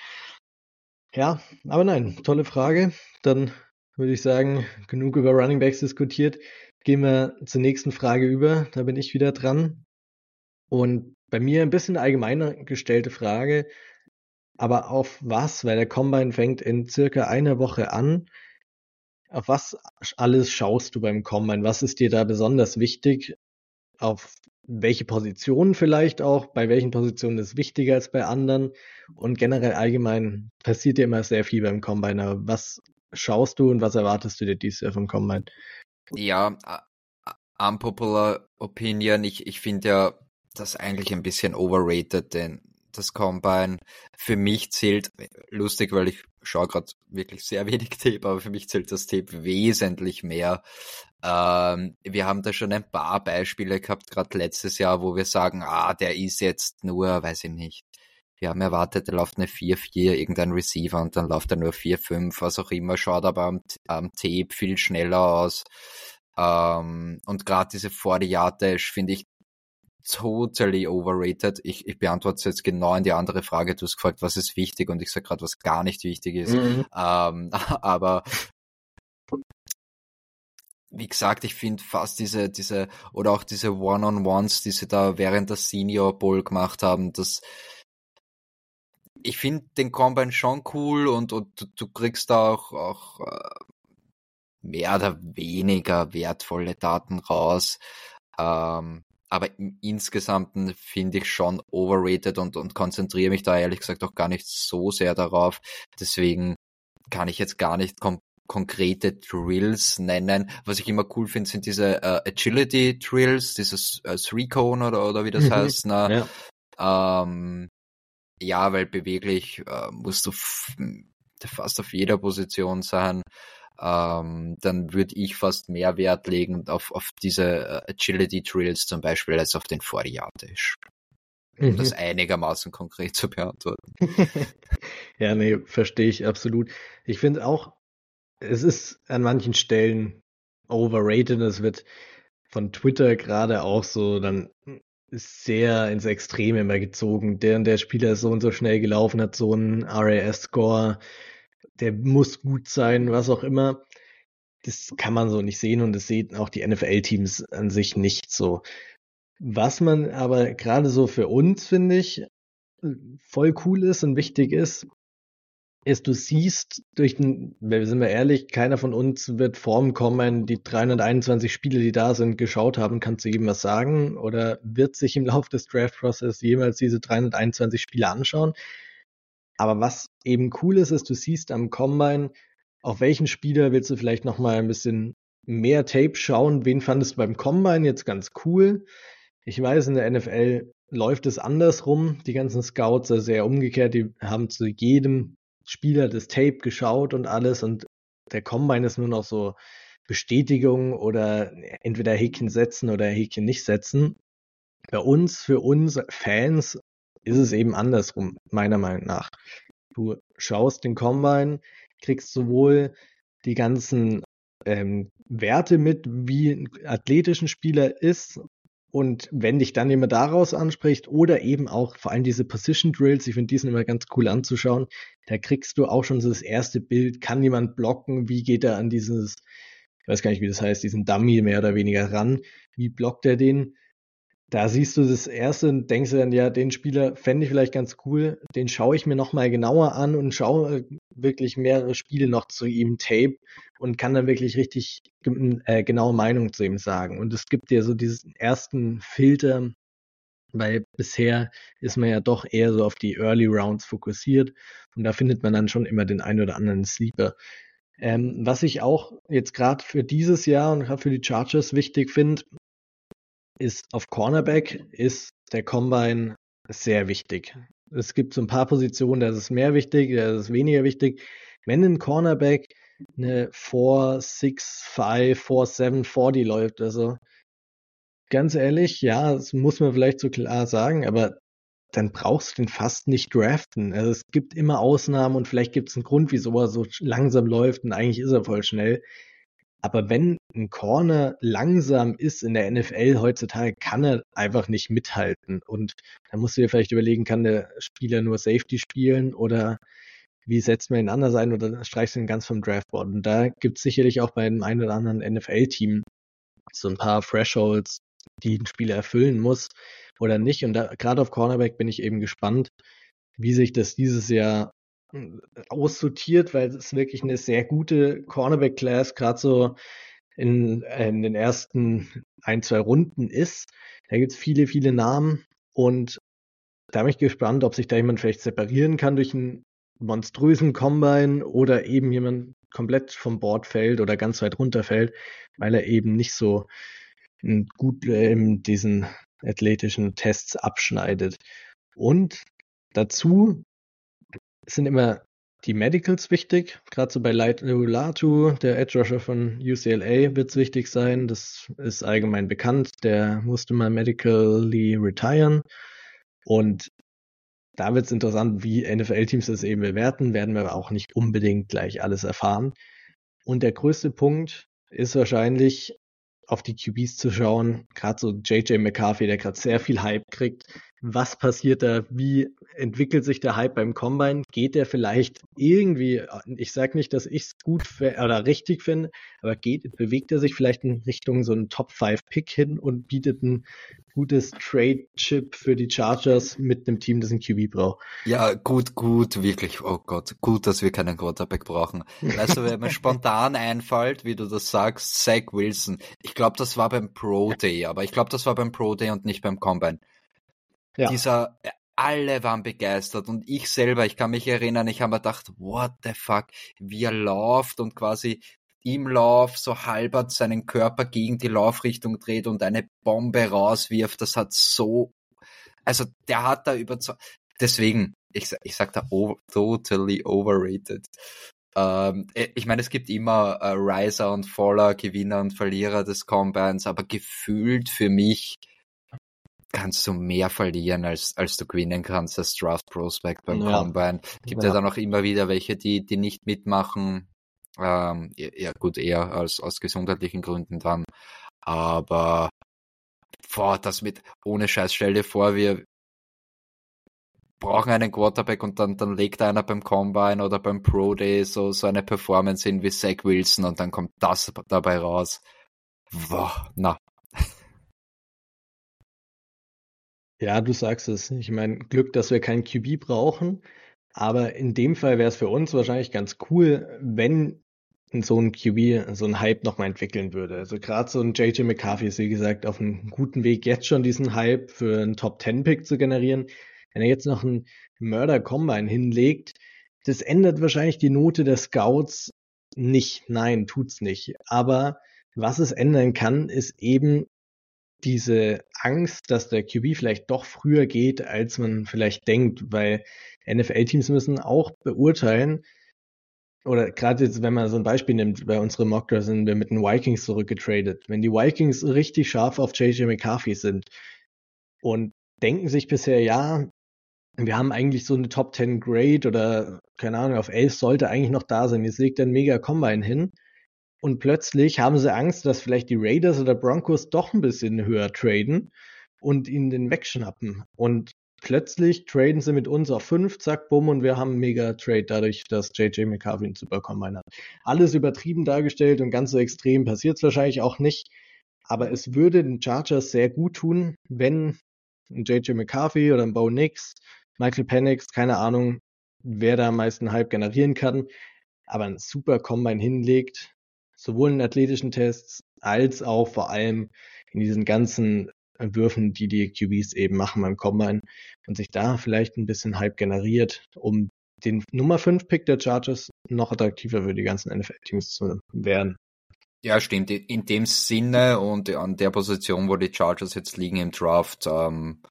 Speaker 1: Ja, aber nein, tolle Frage. Dann würde ich sagen, genug über Running Backs diskutiert. Gehen wir zur nächsten Frage über. Da bin ich wieder dran. Und bei mir ein bisschen allgemeiner gestellte Frage. Aber auf was? Weil der Combine fängt in circa einer Woche an. Auf was alles schaust du beim Combine? Was ist dir da besonders wichtig? Auf welche Positionen vielleicht auch? Bei welchen Positionen ist wichtiger als bei anderen? Und generell allgemein passiert dir immer sehr viel beim Combine. Aber was schaust du und was erwartest du dir dieses Jahr vom Combine?
Speaker 2: Ja, unpopular opinion. Ich, ich finde ja das eigentlich ein bisschen overrated, denn das Combine für mich zählt, lustig, weil ich schaue gerade wirklich sehr wenig Tape, aber für mich zählt das Tape wesentlich mehr. Ähm, wir haben da schon ein paar Beispiele gehabt, gerade letztes Jahr, wo wir sagen, ah, der ist jetzt nur, weiß ich nicht, wir haben erwartet, er läuft eine 4-4, irgendein Receiver und dann läuft er nur 4-5, was auch immer, schaut aber am, am Tape viel schneller aus. Ähm, und gerade diese 40-Yard-Dash finde ich totally overrated. Ich, ich beantworte jetzt genau in die andere Frage. Du hast gefragt, was ist wichtig und ich sage gerade, was gar nicht wichtig ist. Mhm. Ähm, aber wie gesagt, ich finde fast diese, diese, oder auch diese One-on-Ones, die sie da während der Senior Bowl gemacht haben, das, ich finde den Combine schon cool und, und du, du kriegst da auch, auch äh, mehr oder weniger wertvolle Daten raus. Ähm, aber im Insgesamten finde ich schon overrated und, und konzentriere mich da ehrlich gesagt auch gar nicht so sehr darauf. Deswegen kann ich jetzt gar nicht konkrete Drills nennen. Was ich immer cool finde, sind diese äh, Agility Drills, dieses äh, Three Cone oder, oder wie das mhm. heißt. Ne? Ja. Ähm, ja, weil beweglich äh, musst du fast auf jeder Position sein. Ähm, dann würde ich fast mehr Wert legen auf, auf diese äh, Agility Drills zum Beispiel als auf den 40 um mhm. das einigermaßen konkret zu beantworten.
Speaker 1: ja, nee, verstehe ich absolut. Ich finde auch, es ist an manchen Stellen overrated. Es wird von Twitter gerade auch so dann sehr ins Extreme immer gezogen. Der und der Spieler ist so und so schnell gelaufen, hat so einen RAS-Score, der muss gut sein, was auch immer. Das kann man so nicht sehen und das sehen auch die NFL-Teams an sich nicht so. Was man aber gerade so für uns, finde ich, voll cool ist und wichtig ist, ist, du siehst durch den, sind wir ehrlich, keiner von uns wird Form kommen, die 321 Spiele, die da sind, geschaut haben, kannst du jedem was sagen oder wird sich im Laufe des Draft-Process jemals diese 321 Spiele anschauen. Aber was eben cool ist, ist, du siehst am Combine, auf welchen Spieler willst du vielleicht nochmal ein bisschen mehr Tape schauen, wen fandest du beim Combine jetzt ganz cool, ich weiß, in der NFL läuft es andersrum. Die ganzen Scouts sind sehr umgekehrt. Die haben zu jedem Spieler das Tape geschaut und alles. Und der Combine ist nur noch so Bestätigung oder entweder Häkchen setzen oder Häkchen nicht setzen. Bei uns, für uns Fans, ist es eben andersrum, meiner Meinung nach. Du schaust den Combine, kriegst sowohl die ganzen ähm, Werte mit, wie ein athletischen Spieler ist, und wenn dich dann jemand daraus anspricht oder eben auch vor allem diese Position Drills, ich finde die sind immer ganz cool anzuschauen, da kriegst du auch schon so das erste Bild, kann jemand blocken, wie geht er an dieses, ich weiß gar nicht, wie das heißt, diesen Dummy mehr oder weniger ran, wie blockt er den? Da siehst du das erste und denkst dann, ja, den Spieler fände ich vielleicht ganz cool, den schaue ich mir nochmal genauer an und schaue äh, wirklich mehrere Spiele noch zu ihm Tape und kann dann wirklich richtig äh, genaue Meinung zu ihm sagen. Und es gibt ja so diesen ersten Filter, weil bisher ist man ja doch eher so auf die Early Rounds fokussiert und da findet man dann schon immer den einen oder anderen Sleeper. Ähm, was ich auch jetzt gerade für dieses Jahr und gerade für die Chargers wichtig finde, ist auf Cornerback ist der Combine sehr wichtig. Es gibt so ein paar Positionen, da ist es mehr wichtig, da ist es weniger wichtig. Wenn ein Cornerback eine 4, 6, 5, 4, 7, 40 läuft, also ganz ehrlich, ja, das muss man vielleicht so klar sagen, aber dann brauchst du den fast nicht draften. Also es gibt immer Ausnahmen und vielleicht gibt es einen Grund, wieso er so langsam läuft und eigentlich ist er voll schnell. Aber wenn ein Corner langsam ist in der NFL heutzutage, kann er einfach nicht mithalten. Und da musst du dir vielleicht überlegen, kann der Spieler nur Safety spielen oder wie setzt man ihn anders ein oder streichst du ihn ganz vom Draftboard? Und da gibt es sicherlich auch bei einem einen oder anderen NFL-Team so ein paar Thresholds, die ein Spieler erfüllen muss oder nicht. Und gerade auf Cornerback bin ich eben gespannt, wie sich das dieses Jahr aussortiert, weil es wirklich eine sehr gute Cornerback-Class gerade so in, in, den ersten ein, zwei Runden ist. Da gibt es viele, viele Namen und da bin ich gespannt, ob sich da jemand vielleicht separieren kann durch einen monströsen Combine oder eben jemand komplett vom Board fällt oder ganz weit runterfällt, weil er eben nicht so gut in diesen athletischen Tests abschneidet. Und dazu sind immer die Medicals wichtig. Gerade so bei Light Latu, der Edge Rusher von UCLA, wird es wichtig sein. Das ist allgemein bekannt. Der musste mal medically retiren. Und da wird es interessant, wie NFL-Teams das eben bewerten. Werden wir auch nicht unbedingt gleich alles erfahren. Und der größte Punkt ist wahrscheinlich, auf die QBs zu schauen. Gerade so JJ McCarthy, der gerade sehr viel Hype kriegt, was passiert da, wie entwickelt sich der Hype beim Combine, geht der vielleicht irgendwie, ich sage nicht, dass ich es gut oder richtig finde, aber geht, bewegt er sich vielleicht in Richtung so einen Top 5 Pick hin und bietet ein gutes Trade-Chip für die Chargers mit einem Team, das ein QB braucht.
Speaker 2: Ja, gut, gut, wirklich, oh Gott, gut, dass wir keinen Quarterback brauchen. Also, wenn mir spontan einfällt, wie du das sagst, Zach Wilson. Ich glaube, das war beim Pro Day, aber ich glaube, das war beim Pro Day und nicht beim Combine. Ja. Dieser, alle waren begeistert und ich selber, ich kann mich erinnern, ich habe mir gedacht, what the fuck, wie er läuft und quasi im Lauf so halbert seinen Körper gegen die Laufrichtung dreht und eine Bombe rauswirft, das hat so, also der hat da über, deswegen, ich, ich sag da oh, totally overrated. Ähm, äh, ich meine, es gibt immer äh, Riser und Faller, Gewinner und Verlierer des Combines, aber gefühlt für mich kannst du mehr verlieren, als, als du gewinnen kannst als Draft Prospect beim ja. Combine. Gibt ja. ja dann auch immer wieder welche, die, die nicht mitmachen. Ähm, ja, gut, eher als aus gesundheitlichen Gründen dann. Aber boah, das mit ohne Scheiß, stell dir vor, wir brauchen einen Quarterback und dann, dann legt einer beim Combine oder beim Pro Day so, so eine Performance hin wie Zach Wilson und dann kommt das dabei raus. Boah, na,
Speaker 1: Ja, du sagst es. Ich meine, Glück, dass wir keinen QB brauchen. Aber in dem Fall wäre es für uns wahrscheinlich ganz cool, wenn so ein QB so ein Hype nochmal entwickeln würde. Also gerade so ein JJ McCarthy ist, wie gesagt, auf einem guten Weg, jetzt schon diesen Hype für einen Top-10-Pick zu generieren. Wenn er jetzt noch einen Mörder-Combine hinlegt, das ändert wahrscheinlich die Note der Scouts nicht. Nein, tut's nicht. Aber was es ändern kann, ist eben diese Angst, dass der QB vielleicht doch früher geht, als man vielleicht denkt, weil NFL-Teams müssen auch beurteilen, oder gerade jetzt, wenn man so ein Beispiel nimmt, bei unserem Mockdraft sind wir mit den Vikings zurückgetradet. Wenn die Vikings richtig scharf auf JJ McCarthy sind und denken sich bisher, ja, wir haben eigentlich so eine Top 10 Grade oder keine Ahnung, auf 11 sollte eigentlich noch da sein. Jetzt legt er ein mega Combine hin und plötzlich haben sie Angst, dass vielleicht die Raiders oder Broncos doch ein bisschen höher traden und ihn den wegschnappen. Und plötzlich traden sie mit uns auf 5, zack, bumm, und wir haben einen Mega-Trade dadurch, dass JJ McCarthy einen Super Combine hat. Alles übertrieben dargestellt und ganz so extrem passiert es wahrscheinlich auch nicht. Aber es würde den Chargers sehr gut tun, wenn ein JJ McCarthy oder ein Bo Nix, Michael Penix, keine Ahnung, wer da am meisten Hype generieren kann, aber ein Super Combine hinlegt, sowohl in athletischen Tests als auch vor allem in diesen ganzen Würfen, die die QBs eben machen beim Combine und sich da vielleicht ein bisschen Hype generiert, um den Nummer 5 Pick der Chargers noch attraktiver für die ganzen NFL-Teams zu werden.
Speaker 2: Ja, stimmt. In dem Sinne und an der Position, wo die Chargers jetzt liegen im Draft, ähm,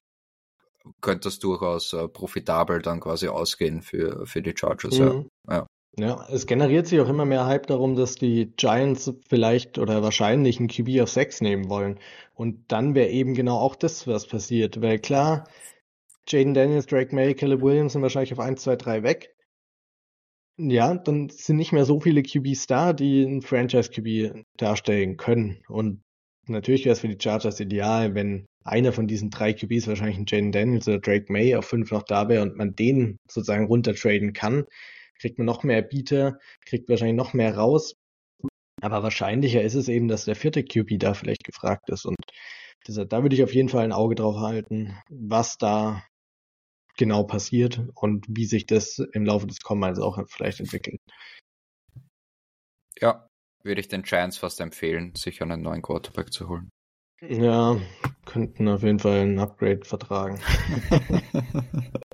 Speaker 2: könnte das durchaus äh, profitabel dann quasi ausgehen für, für die Chargers. Mhm. Ja. ja.
Speaker 1: Ja, es generiert sich auch immer mehr Hype darum, dass die Giants vielleicht oder wahrscheinlich einen QB auf 6 nehmen wollen. Und dann wäre eben genau auch das, was passiert. Weil klar, Jaden Daniels, Drake May, Caleb Williams sind wahrscheinlich auf 1, 2, 3 weg. Ja, dann sind nicht mehr so viele QBs da, die einen Franchise-QB darstellen können. Und natürlich wäre es für die Chargers ideal, wenn einer von diesen drei QBs, wahrscheinlich ein Jaden Daniels oder Drake May, auf 5 noch da wäre und man den sozusagen runtertraden kann kriegt man noch mehr Bieter, kriegt wahrscheinlich noch mehr raus. Aber wahrscheinlicher ist es eben, dass der vierte QB da vielleicht gefragt ist. Und deshalb, da würde ich auf jeden Fall ein Auge drauf halten, was da genau passiert und wie sich das im Laufe des Combines auch vielleicht entwickelt.
Speaker 2: Ja, würde ich den Giants fast empfehlen, sich einen neuen Quarterback zu holen.
Speaker 1: Ja, könnten auf jeden Fall ein Upgrade vertragen.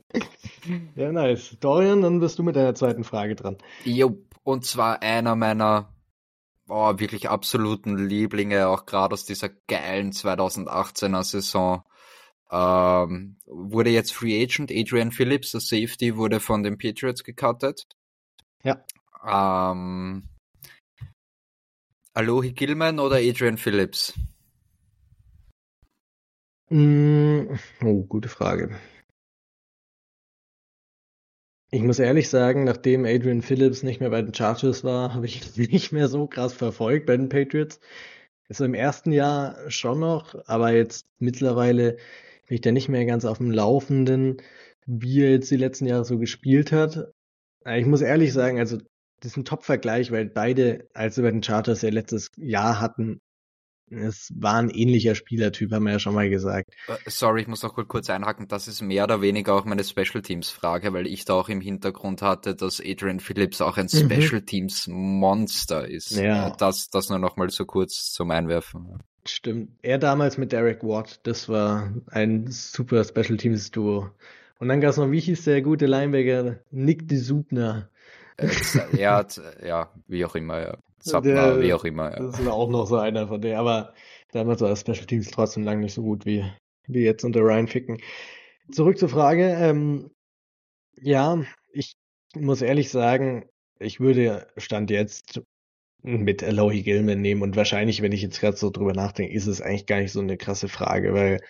Speaker 1: Ja, nice. Dorian, dann bist du mit deiner zweiten Frage dran.
Speaker 2: Jo, und zwar einer meiner oh, wirklich absoluten Lieblinge, auch gerade aus dieser geilen 2018er Saison. Ähm, wurde jetzt Free Agent. Adrian Phillips, der Safety, wurde von den Patriots gecuttet.
Speaker 1: Ja.
Speaker 2: Ähm, Alohi Gilman oder Adrian Phillips?
Speaker 1: Mm, oh, gute Frage. Ich muss ehrlich sagen, nachdem Adrian Phillips nicht mehr bei den Chargers war, habe ich nicht mehr so krass verfolgt bei den Patriots. Also im ersten Jahr schon noch, aber jetzt mittlerweile bin ich da nicht mehr ganz auf dem Laufenden, wie er jetzt die letzten Jahre so gespielt hat. Ich muss ehrlich sagen, also das ist ein Top-Vergleich, weil beide, als sie bei den Chargers ja letztes Jahr hatten, es war ein ähnlicher Spielertyp, haben wir ja schon mal gesagt.
Speaker 2: Äh, sorry, ich muss noch kurz einhaken. Das ist mehr oder weniger auch meine Special Teams Frage, weil ich da auch im Hintergrund hatte, dass Adrian Phillips auch ein mhm. Special Teams Monster ist. Ja. Das, das nur noch mal so kurz zum Einwerfen.
Speaker 1: Stimmt. Er damals mit Derek Watt, das war ein super Special Teams Duo. Und dann gab es noch, wie hieß der gute Linebacker? Nick de Subner.
Speaker 2: er hat, ja, wie auch immer, ja. Der, wie auch immer.
Speaker 1: Ja. Das ist auch noch so einer von der, aber damals war das Special Teams trotzdem lang nicht so gut wie, wie jetzt unter Ryan Ficken. Zurück zur Frage. Ähm, ja, ich muss ehrlich sagen, ich würde Stand jetzt mit Alohi Gilman nehmen und wahrscheinlich, wenn ich jetzt gerade so drüber nachdenke, ist es eigentlich gar nicht so eine krasse Frage, weil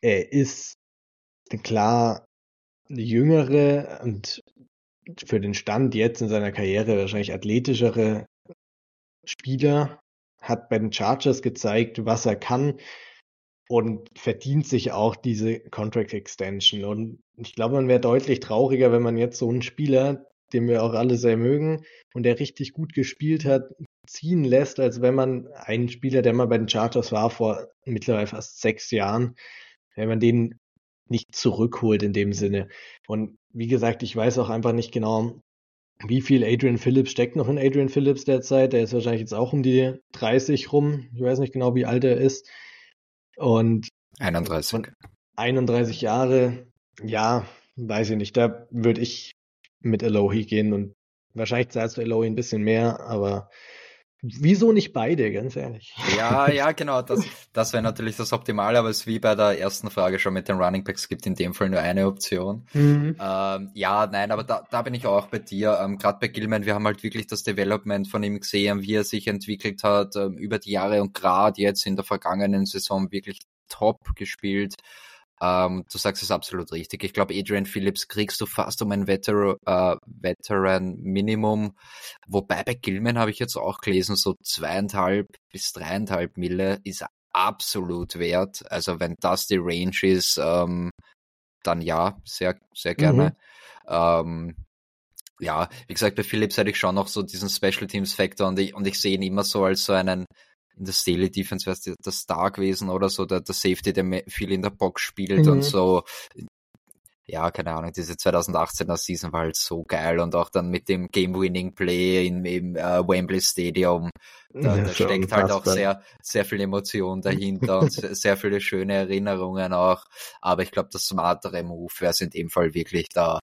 Speaker 1: er ist klar jüngere und für den Stand jetzt in seiner Karriere wahrscheinlich athletischere Spieler, hat bei den Chargers gezeigt, was er kann und verdient sich auch diese Contract Extension. Und ich glaube, man wäre deutlich trauriger, wenn man jetzt so einen Spieler, den wir auch alle sehr mögen und der richtig gut gespielt hat, ziehen lässt, als wenn man einen Spieler, der mal bei den Chargers war vor mittlerweile fast sechs Jahren, wenn man den nicht zurückholt in dem Sinne. Und wie gesagt, ich weiß auch einfach nicht genau, wie viel Adrian Phillips steckt noch in Adrian Phillips derzeit. Der ist wahrscheinlich jetzt auch um die 30 rum. Ich weiß nicht genau, wie alt er ist. Und
Speaker 2: 31.
Speaker 1: 31 Jahre, ja, weiß ich nicht. Da würde ich mit Elohi gehen und wahrscheinlich zahlst du Elohi ein bisschen mehr, aber Wieso nicht beide, ganz ehrlich?
Speaker 2: Ja, ja, genau. Das, das wäre natürlich das Optimale, aber es ist wie bei der ersten Frage schon mit den Running Backs, gibt in dem Fall nur eine Option. Mhm. Ähm, ja, nein, aber da, da bin ich auch bei dir. Ähm, Gerade bei Gilman, wir haben halt wirklich das Development von ihm gesehen, wie er sich entwickelt hat ähm, über die Jahre und gerade jetzt in der vergangenen Saison wirklich top gespielt. Ähm, du sagst es absolut richtig. Ich glaube, Adrian Phillips kriegst du fast um ein Veteran, äh, Veteran Minimum. Wobei bei Gilman habe ich jetzt auch gelesen, so zweieinhalb bis dreieinhalb Mille ist absolut wert. Also wenn das die Range ist, ähm, dann ja, sehr, sehr gerne. Mhm. Ähm, ja, wie gesagt, bei Phillips hätte ich schon noch so diesen Special Teams Faktor und ich, und ich sehe ihn immer so als so einen in der Staley Defense wäre es der Star gewesen oder so, der, der Safety, der viel in der Box spielt mhm. und so. Ja, keine Ahnung, diese 2018er Season war halt so geil und auch dann mit dem Game-Winning-Play im, im uh, Wembley Stadium. Da, ja, da steckt halt auch sehr, sehr viel Emotion dahinter und sehr viele schöne Erinnerungen auch. Aber ich glaube, das smartere Move wäre es in dem Fall wirklich da,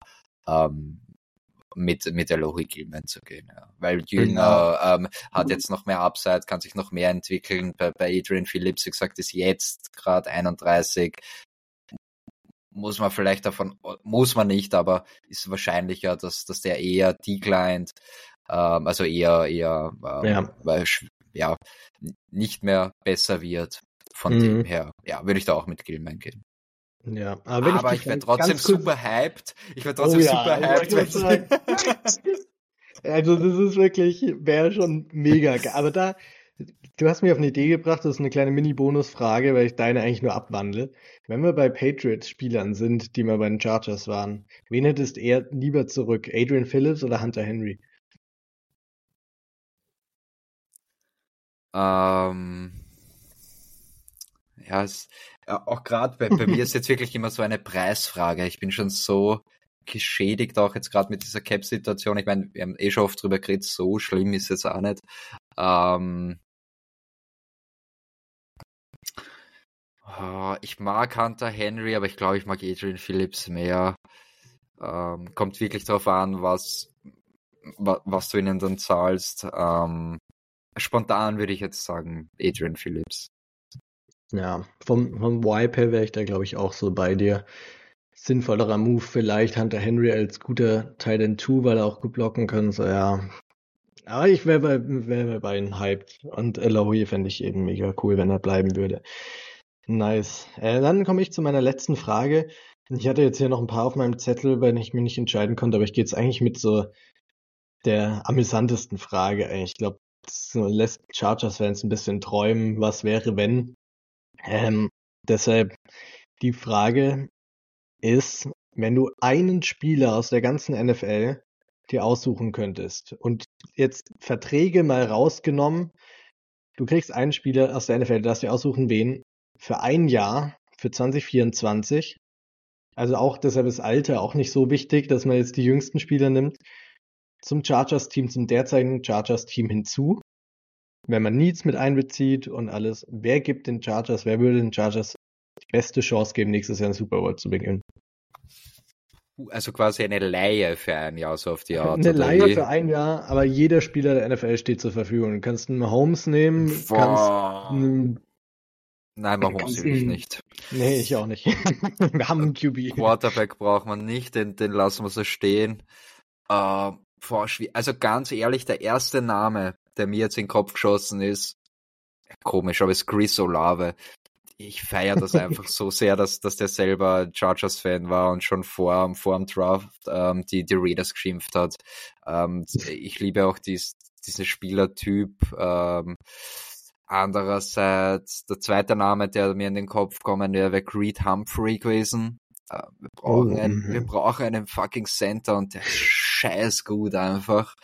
Speaker 2: ähm, mit, mit der Logik Gilman zu gehen. Ja. Weil Jünger genau. ähm, hat jetzt noch mehr Upside, kann sich noch mehr entwickeln. Bei, bei Adrian Phillips, wie gesagt, ist jetzt gerade 31. Muss man vielleicht davon, muss man nicht, aber ist wahrscheinlicher, dass, dass der eher declined, ähm, also eher, eher, ähm, ja. Ja, nicht mehr besser wird. Von mhm. dem her, ja, würde ich da auch mit Gilman gehen.
Speaker 1: Ja,
Speaker 2: aber, aber ich, ich werde trotzdem super hyped. Ich werde trotzdem oh, ja, super hyped.
Speaker 1: also das ist wirklich, wäre schon mega geil. Aber da, du hast mich auf eine Idee gebracht, das ist eine kleine Mini-Bonus-Frage, weil ich deine eigentlich nur abwandle. Wenn wir bei Patriots-Spielern sind, die mal bei den Chargers waren, wen hättest er lieber zurück? Adrian Phillips oder Hunter Henry?
Speaker 2: Ähm, ja, es, auch gerade bei, bei mir ist jetzt wirklich immer so eine Preisfrage. Ich bin schon so geschädigt, auch jetzt gerade mit dieser Cap-Situation. Ich meine, wir haben eh schon oft drüber geredet, so schlimm ist es auch nicht. Ähm, oh, ich mag Hunter Henry, aber ich glaube, ich mag Adrian Phillips mehr. Ähm, kommt wirklich darauf an, was, was, was du ihnen dann zahlst. Ähm, spontan würde ich jetzt sagen, Adrian Phillips.
Speaker 1: Ja, vom, vom Wipe her wäre ich da, glaube ich, auch so bei dir. Sinnvollerer Move vielleicht Hunter Henry als guter Titan 2, weil er auch gut blocken kann. So, ja. Aber ich wäre bei, wär bei ihnen hyped. Und Elohi fände ich eben mega cool, wenn er bleiben würde. Nice. Äh, dann komme ich zu meiner letzten Frage. Ich hatte jetzt hier noch ein paar auf meinem Zettel, weil ich mich nicht entscheiden konnte, aber ich gehe jetzt eigentlich mit so der amüsantesten Frage. Ich glaube, das lässt Chargers-Fans ein bisschen träumen, was wäre, wenn. Ähm, deshalb die Frage ist, wenn du einen Spieler aus der ganzen NFL dir aussuchen könntest und jetzt Verträge mal rausgenommen, du kriegst einen Spieler aus der NFL, du darfst dir aussuchen, wen, für ein Jahr, für 2024. Also auch deshalb ist Alter auch nicht so wichtig, dass man jetzt die jüngsten Spieler nimmt. Zum Chargers-Team, zum derzeitigen Chargers-Team hinzu wenn man Needs mit einbezieht und alles, wer gibt den Chargers, wer würde den Chargers die beste Chance geben, nächstes Jahr in Super Bowl zu beginnen?
Speaker 2: Also quasi eine Laie für ein Jahr, so auf die Art.
Speaker 1: Eine Laie für ein Jahr, aber jeder Spieler der NFL steht zur Verfügung. Du kannst einen Holmes nehmen, Boah. kannst einen
Speaker 2: Nein, Mahomes will ich nicht.
Speaker 1: Nee, ich auch nicht. wir haben einen QB.
Speaker 2: Quarterback braucht man nicht, den, den lassen wir so stehen. Äh, also ganz ehrlich, der erste Name, der mir jetzt in den Kopf geschossen ist, komisch, aber ist Chris Olave. Ich feiere das einfach so sehr, dass, dass der selber Chargers-Fan war und schon vor, vor dem Draft ähm, die, die Raiders geschimpft hat. Ähm, ich liebe auch dies, diesen Spielertyp. Ähm, Andererseits, der zweite Name, der mir in den Kopf kommen wäre, wäre Creed Humphrey gewesen. Äh, wir brauchen, oh, einen, wir mhm. brauchen einen fucking Center und der ist scheiß gut einfach.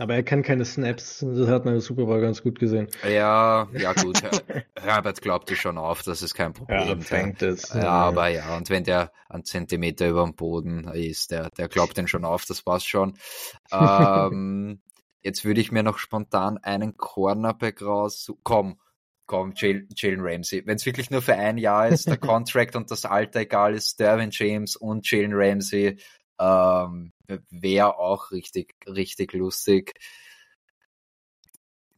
Speaker 1: Aber er kann keine Snaps, das hat man im Super Bowl ganz gut gesehen.
Speaker 2: Ja, ja gut, Herbert glaubt schon auf, dass es kein Problem
Speaker 1: ja, fängt es.
Speaker 2: Ja, aber ja, und wenn der einen Zentimeter über dem Boden ist, der, der glaubt den schon auf, das passt schon. ähm, Jetzt würde ich mir noch spontan einen Cornerback raus. Komm, komm, Jalen Ramsey. Wenn es wirklich nur für ein Jahr ist, der Contract und das Alter egal ist, Derwin James und Jalen Ramsey, ähm, wäre auch richtig, richtig lustig.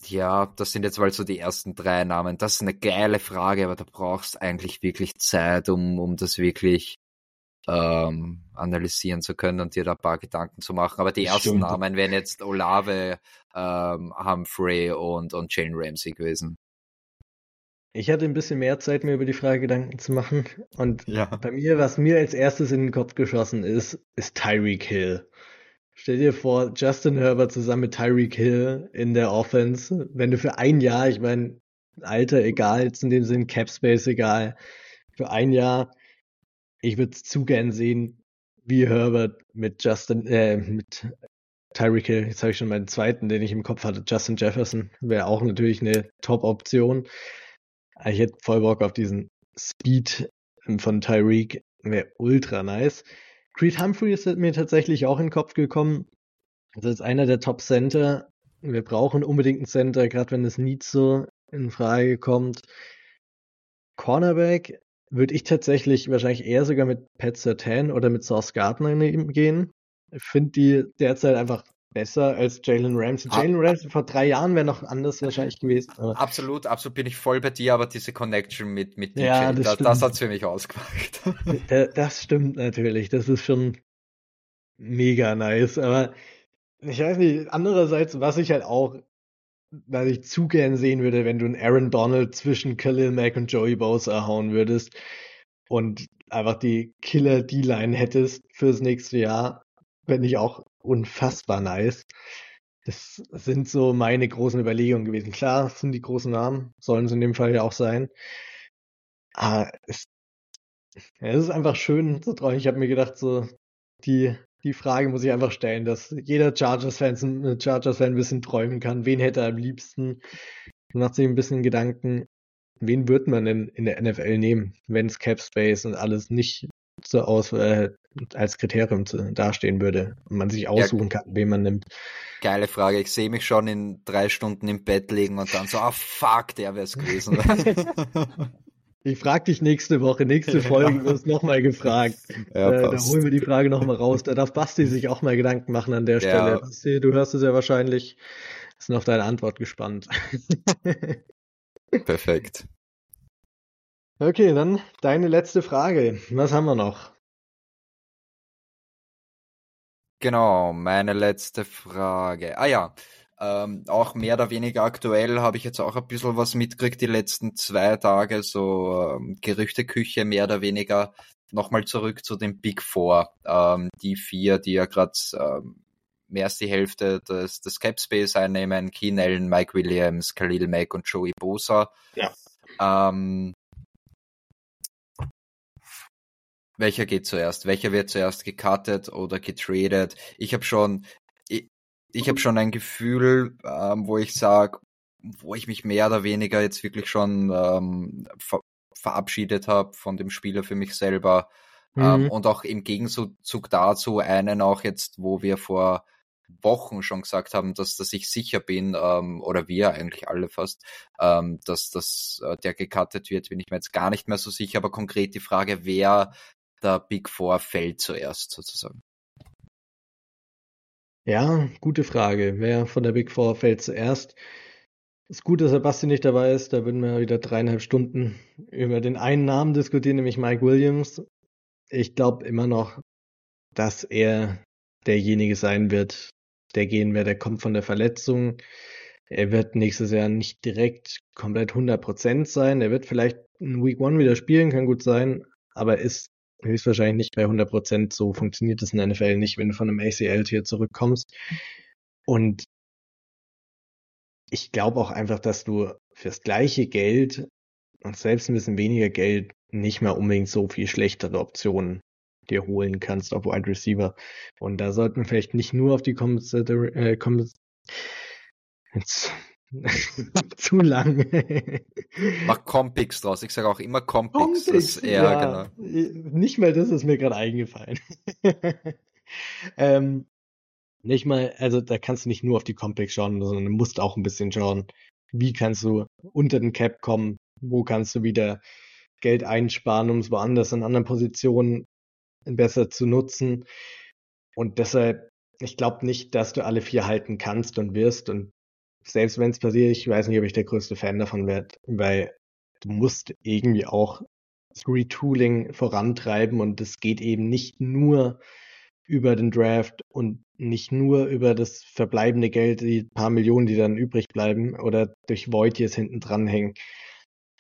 Speaker 2: Ja, das sind jetzt mal so die ersten drei Namen. Das ist eine geile Frage, aber da brauchst eigentlich wirklich Zeit, um, um das wirklich ähm, analysieren zu können und dir da ein paar Gedanken zu machen. Aber die ersten Stimmt. Namen wären jetzt Olave, ähm, Humphrey und, und Jane Ramsey gewesen.
Speaker 1: Ich hatte ein bisschen mehr Zeit, mir über die Frage Gedanken zu machen. Und ja. bei mir, was mir als erstes in den Kopf geschossen ist, ist Tyreek Hill. Stell dir vor, Justin Herbert zusammen mit Tyreek Hill in der Offense. Wenn du für ein Jahr, ich meine, Alter egal, jetzt in dem Sinn Cap Space egal, für ein Jahr ich würde es zu gern sehen, wie Herbert mit Justin, äh, mit Tyreek Hill, jetzt habe ich schon meinen zweiten, den ich im Kopf hatte, Justin Jefferson, wäre auch natürlich eine Top-Option. Ich hätte voll Bock auf diesen Speed von Tyreek, wäre ultra nice. Creed Humphrey ist mir tatsächlich auch in den Kopf gekommen. Das ist einer der Top-Center. Wir brauchen unbedingt einen Center, gerade wenn es nie so in Frage kommt. Cornerback würde ich tatsächlich wahrscheinlich eher sogar mit Pat Sertan oder mit Sauce Gardner gehen. Ich finde die derzeit einfach besser als Jalen Ramsey. Ah. Jalen Ramsey vor drei Jahren wäre noch anders wahrscheinlich gewesen.
Speaker 2: Absolut, absolut bin ich voll bei dir, aber diese Connection mit, mit DJ, ja, das, das, das hat's für mich ausgemacht.
Speaker 1: das stimmt natürlich. Das ist schon mega nice. Aber ich weiß nicht, andererseits, was ich halt auch was ich zu gern sehen würde, wenn du einen Aaron Donald zwischen Khalil Mack und Joey Bosa hauen würdest und einfach die Killer D-Line hättest fürs nächste Jahr, wenn ich auch unfassbar nice. Das sind so meine großen Überlegungen gewesen. Klar, sind die großen Namen, sollen es in dem Fall ja auch sein. Aber es, ja, es ist einfach schön zu träumen. Ich habe mir gedacht, so die die Frage muss ich einfach stellen, dass jeder Chargers-Fan äh, Chargers ein bisschen träumen kann. Wen hätte er am liebsten? Macht sich ein bisschen Gedanken, wen wird man denn in der NFL nehmen, wenn es Cap Space und alles nicht so aus äh, als Kriterium zu, dastehen würde und man sich aussuchen ja, kann, wen man nimmt.
Speaker 2: Geile Frage. Ich sehe mich schon in drei Stunden im Bett liegen und dann so, ah fuck, der wäre es gewesen.
Speaker 1: Ich frage dich nächste Woche, nächste Folge, du wirst nochmal gefragt. Ja, äh, da holen wir die Frage nochmal raus. Da darf Basti sich auch mal Gedanken machen an der Stelle. Ja. Basti, du hörst es ja wahrscheinlich. Sind auf deine Antwort gespannt.
Speaker 2: Perfekt.
Speaker 1: Okay, dann deine letzte Frage. Was haben wir noch?
Speaker 2: Genau, meine letzte Frage. Ah ja, ähm, auch mehr oder weniger aktuell habe ich jetzt auch ein bisschen was mitgekriegt die letzten zwei Tage, so ähm, Gerüchteküche mehr oder weniger. Nochmal zurück zu den Big Four, ähm, die vier, die ja gerade ähm, mehr als die Hälfte des, des Cap Space einnehmen, Keen Allen, Mike Williams, Khalil Mack und Joey Bosa. Ja. Ähm, welcher geht zuerst? Welcher wird zuerst gekartet oder getradet? Ich habe schon ich habe schon ein Gefühl, ähm, wo ich sage, wo ich mich mehr oder weniger jetzt wirklich schon ähm, ver verabschiedet habe von dem Spieler für mich selber. Ähm, mhm. Ähm, und auch im Gegenzug dazu einen auch jetzt, wo wir vor Wochen schon gesagt haben, dass, dass ich sicher bin, ähm, oder wir eigentlich alle fast, ähm, dass, dass äh, der gecuttet wird, bin ich mir jetzt gar nicht mehr so sicher. Aber konkret die Frage, wer der Big Four fällt zuerst sozusagen?
Speaker 1: Ja, gute Frage. Wer von der Big Four fällt zuerst? Ist gut, dass der Basti nicht dabei ist. Da würden wir wieder dreieinhalb Stunden über den einen Namen diskutieren, nämlich Mike Williams. Ich glaube immer noch, dass er derjenige sein wird, der gehen wird. Er kommt von der Verletzung. Er wird nächstes Jahr nicht direkt komplett 100% sein. Er wird vielleicht in Week One wieder spielen, kann gut sein, aber ist höchstwahrscheinlich nicht bei 100%. So funktioniert es in der NFL nicht, wenn du von einem ACL hier zurückkommst. Und ich glaube auch einfach, dass du fürs gleiche Geld und selbst ein bisschen weniger Geld nicht mehr unbedingt so viel schlechtere Optionen dir holen kannst auf Wide Receiver. Und da sollten wir vielleicht nicht nur auf die Consider äh, Jetzt zu lang.
Speaker 2: Mach Compix draus. Ich sage auch immer Compix.
Speaker 1: Compix ja, ja, genau. Nicht mal das ist mir gerade eingefallen. ähm, nicht mal, also da kannst du nicht nur auf die Compix schauen, sondern du musst auch ein bisschen schauen, wie kannst du unter den Cap kommen, wo kannst du wieder Geld einsparen, um es woanders in anderen Positionen besser zu nutzen. Und deshalb, ich glaube nicht, dass du alle vier halten kannst und wirst. Und selbst wenn es passiert, ich weiß nicht, ob ich der größte Fan davon werde, weil du musst irgendwie auch das Retooling vorantreiben und es geht eben nicht nur über den Draft und nicht nur über das verbleibende Geld, die paar Millionen, die dann übrig bleiben oder durch Void jetzt hinten dranhängen.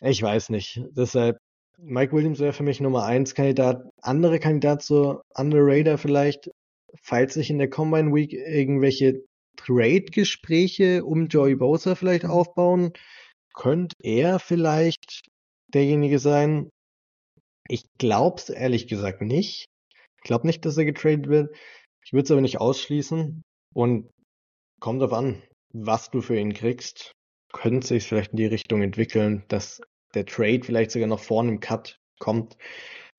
Speaker 1: Ich weiß nicht. Deshalb, Mike Williams wäre für mich Nummer eins Kandidat. Andere Kandidat so Under Raider vielleicht, falls sich in der Combine Week irgendwelche Trade-Gespräche um Joey Bosa vielleicht aufbauen, könnte er vielleicht derjenige sein. Ich glaube es ehrlich gesagt nicht. Ich glaube nicht, dass er getradet wird. Ich würde es aber nicht ausschließen. Und kommt darauf an, was du für ihn kriegst. Könnte sich vielleicht in die Richtung entwickeln, dass der Trade vielleicht sogar noch vorne im Cut kommt.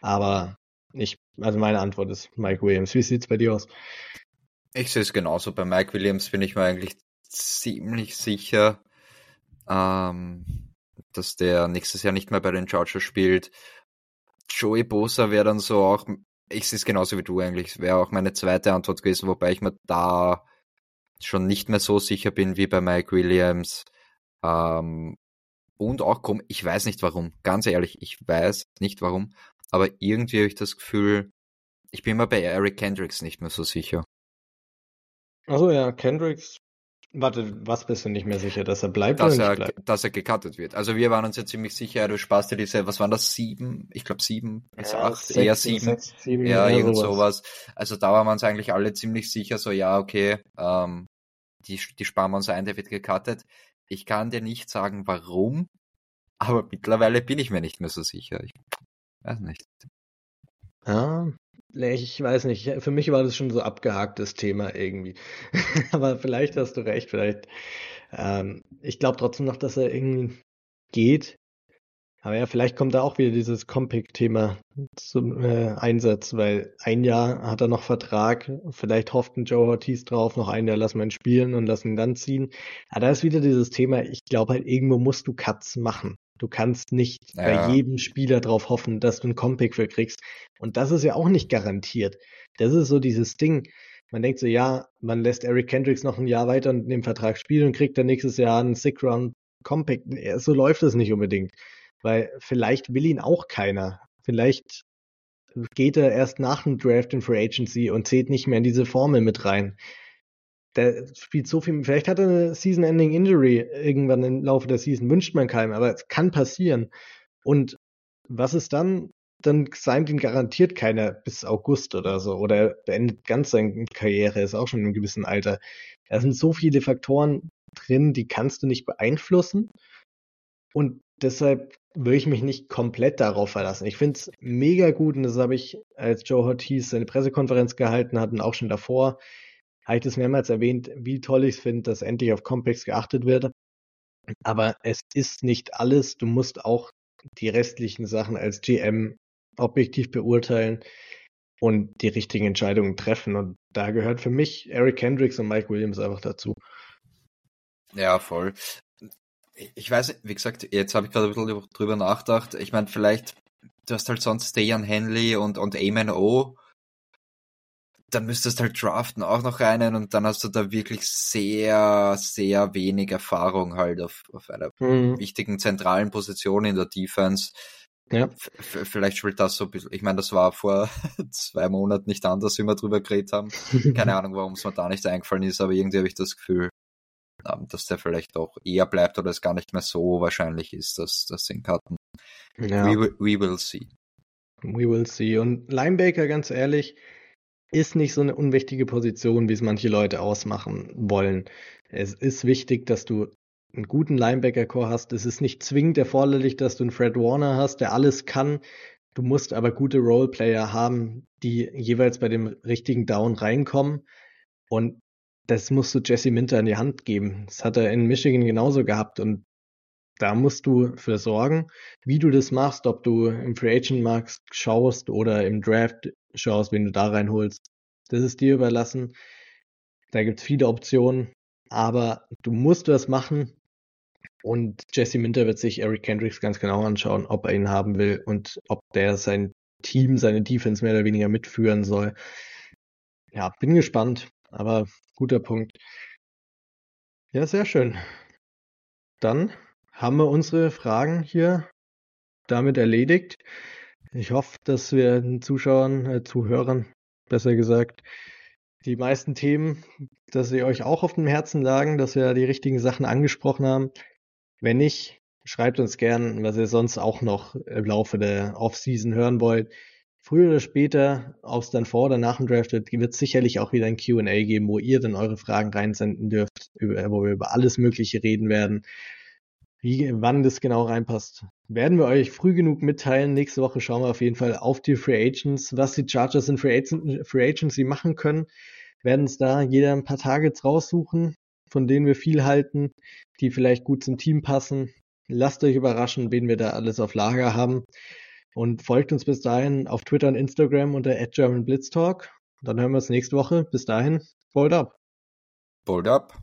Speaker 1: Aber ich, also meine Antwort ist Mike Williams. Wie sieht's bei dir aus?
Speaker 2: Ich sehe es genauso. Bei Mike Williams bin ich mir eigentlich ziemlich sicher, ähm, dass der nächstes Jahr nicht mehr bei den Chargers spielt. Joey Bosa wäre dann so auch, ich sehe es genauso wie du eigentlich, wäre auch meine zweite Antwort gewesen, wobei ich mir da schon nicht mehr so sicher bin wie bei Mike Williams. Ähm, und auch, komm, ich weiß nicht warum, ganz ehrlich, ich weiß nicht warum, aber irgendwie habe ich das Gefühl, ich bin mir bei Eric Kendricks nicht mehr so sicher.
Speaker 1: Achso, ja, Kendricks. Warte, was bist du nicht mehr sicher, dass er bleibt
Speaker 2: dass
Speaker 1: oder
Speaker 2: er,
Speaker 1: nicht bleibt?
Speaker 2: Dass er gecuttet wird. Also wir waren uns ja ziemlich sicher, du sparst dir diese, was waren das, sieben? Ich glaube sieben bis ja, acht, sechs, eher sieben. Sechs, sieben ja, irgend sowas. Also da waren wir uns eigentlich alle ziemlich sicher, so ja, okay, ähm, die, die sparen wir uns ein, der wird gecuttet. Ich kann dir nicht sagen, warum, aber mittlerweile bin ich mir nicht mehr so sicher. Ich weiß nicht.
Speaker 1: Ja, ich weiß nicht, für mich war das schon so abgehaktes Thema irgendwie. Aber vielleicht hast du recht, vielleicht. Ähm, ich glaube trotzdem noch, dass er irgendwie geht. Aber ja, vielleicht kommt da auch wieder dieses Compic-Thema zum äh, Einsatz, weil ein Jahr hat er noch Vertrag. Vielleicht hofft ein Joe Ortiz drauf, noch ein Jahr lassen wir ihn spielen und lassen ihn dann ziehen. Aber da ist wieder dieses Thema, ich glaube halt, irgendwo musst du Cuts machen. Du kannst nicht ja. bei jedem Spieler darauf hoffen, dass du einen Compick für kriegst. Und das ist ja auch nicht garantiert. Das ist so dieses Ding. Man denkt so, ja, man lässt Eric Kendricks noch ein Jahr weiter in dem Vertrag spielen und kriegt dann nächstes Jahr einen Sick Round Compact. So läuft das nicht unbedingt. Weil vielleicht will ihn auch keiner. Vielleicht geht er erst nach dem Draft in Free Agency und zählt nicht mehr in diese Formel mit rein der spielt so viel, vielleicht hat er eine Season-Ending-Injury irgendwann im Laufe der Season, wünscht man keinem, aber es kann passieren. Und was ist dann? Dann signed ihn garantiert keiner bis August oder so. Oder er beendet ganz seine Karriere, ist auch schon in einem gewissen Alter. Da sind so viele Faktoren drin, die kannst du nicht beeinflussen. Und deshalb würde ich mich nicht komplett darauf verlassen. Ich finde es mega gut und das habe ich, als Joe Ortiz seine Pressekonferenz gehalten hat und auch schon davor, habe ich das mehrmals erwähnt, wie toll ich es finde, dass endlich auf Complex geachtet wird. Aber es ist nicht alles. Du musst auch die restlichen Sachen als GM objektiv beurteilen und die richtigen Entscheidungen treffen. Und da gehört für mich Eric Hendricks und Mike Williams einfach dazu.
Speaker 2: Ja, voll. Ich weiß, wie gesagt, jetzt habe ich gerade ein bisschen drüber nachgedacht. Ich meine, vielleicht du hast halt sonst Dejan Henley und, und Eamon O. Dann müsstest halt draften auch noch einen und dann hast du da wirklich sehr, sehr wenig Erfahrung halt auf, auf einer mhm. wichtigen zentralen Position in der Defense. Ja. Vielleicht spielt das so ein bisschen, ich meine, das war vor zwei Monaten nicht anders, wie wir drüber geredet haben. Keine Ahnung, warum es mir da nicht eingefallen ist, aber irgendwie habe ich das Gefühl, ähm, dass der vielleicht auch eher bleibt oder es gar nicht mehr so wahrscheinlich ist, dass das in Karten. Ja. We, we will see.
Speaker 1: We will see. Und Linebaker, ganz ehrlich, ist nicht so eine unwichtige Position, wie es manche Leute ausmachen wollen. Es ist wichtig, dass du einen guten Linebacker-Core hast. Es ist nicht zwingend erforderlich, dass du einen Fred Warner hast, der alles kann. Du musst aber gute Roleplayer haben, die jeweils bei dem richtigen Down reinkommen. Und das musst du Jesse Minter in die Hand geben. Das hat er in Michigan genauso gehabt und da musst du für sorgen, wie du das machst, ob du im Free Agent Markt schaust oder im Draft schaust, wen du da reinholst. Das ist dir überlassen. Da gibt es viele Optionen, aber du musst das machen. Und Jesse Minter wird sich Eric Kendricks ganz genau anschauen, ob er ihn haben will und ob der sein Team, seine Defense mehr oder weniger mitführen soll. Ja, bin gespannt. Aber guter Punkt. Ja, sehr schön. Dann haben wir unsere Fragen hier damit erledigt. Ich hoffe, dass wir den Zuschauern, äh, Zuhörern, besser gesagt, die meisten Themen, dass sie euch auch auf dem Herzen lagen, dass wir die richtigen Sachen angesprochen haben. Wenn nicht, schreibt uns gern, was ihr sonst auch noch im Laufe der Offseason hören wollt früher oder später, ob es dann vor oder nach dem Draft wird, wird es sicherlich auch wieder ein QA geben, wo ihr dann eure Fragen reinsenden dürft, über, wo wir über alles Mögliche reden werden. Wie, wann das genau reinpasst, werden wir euch früh genug mitteilen. Nächste Woche schauen wir auf jeden Fall auf die Free Agents, was die Chargers in Free, Agent, Free Agency machen können. Werden uns da jeder ein paar Targets raussuchen, von denen wir viel halten, die vielleicht gut zum Team passen. Lasst euch überraschen, wen wir da alles auf Lager haben. Und folgt uns bis dahin auf Twitter und Instagram unter @germanblitztalk. Dann hören wir uns nächste Woche. Bis dahin, fold up.
Speaker 2: Fold up.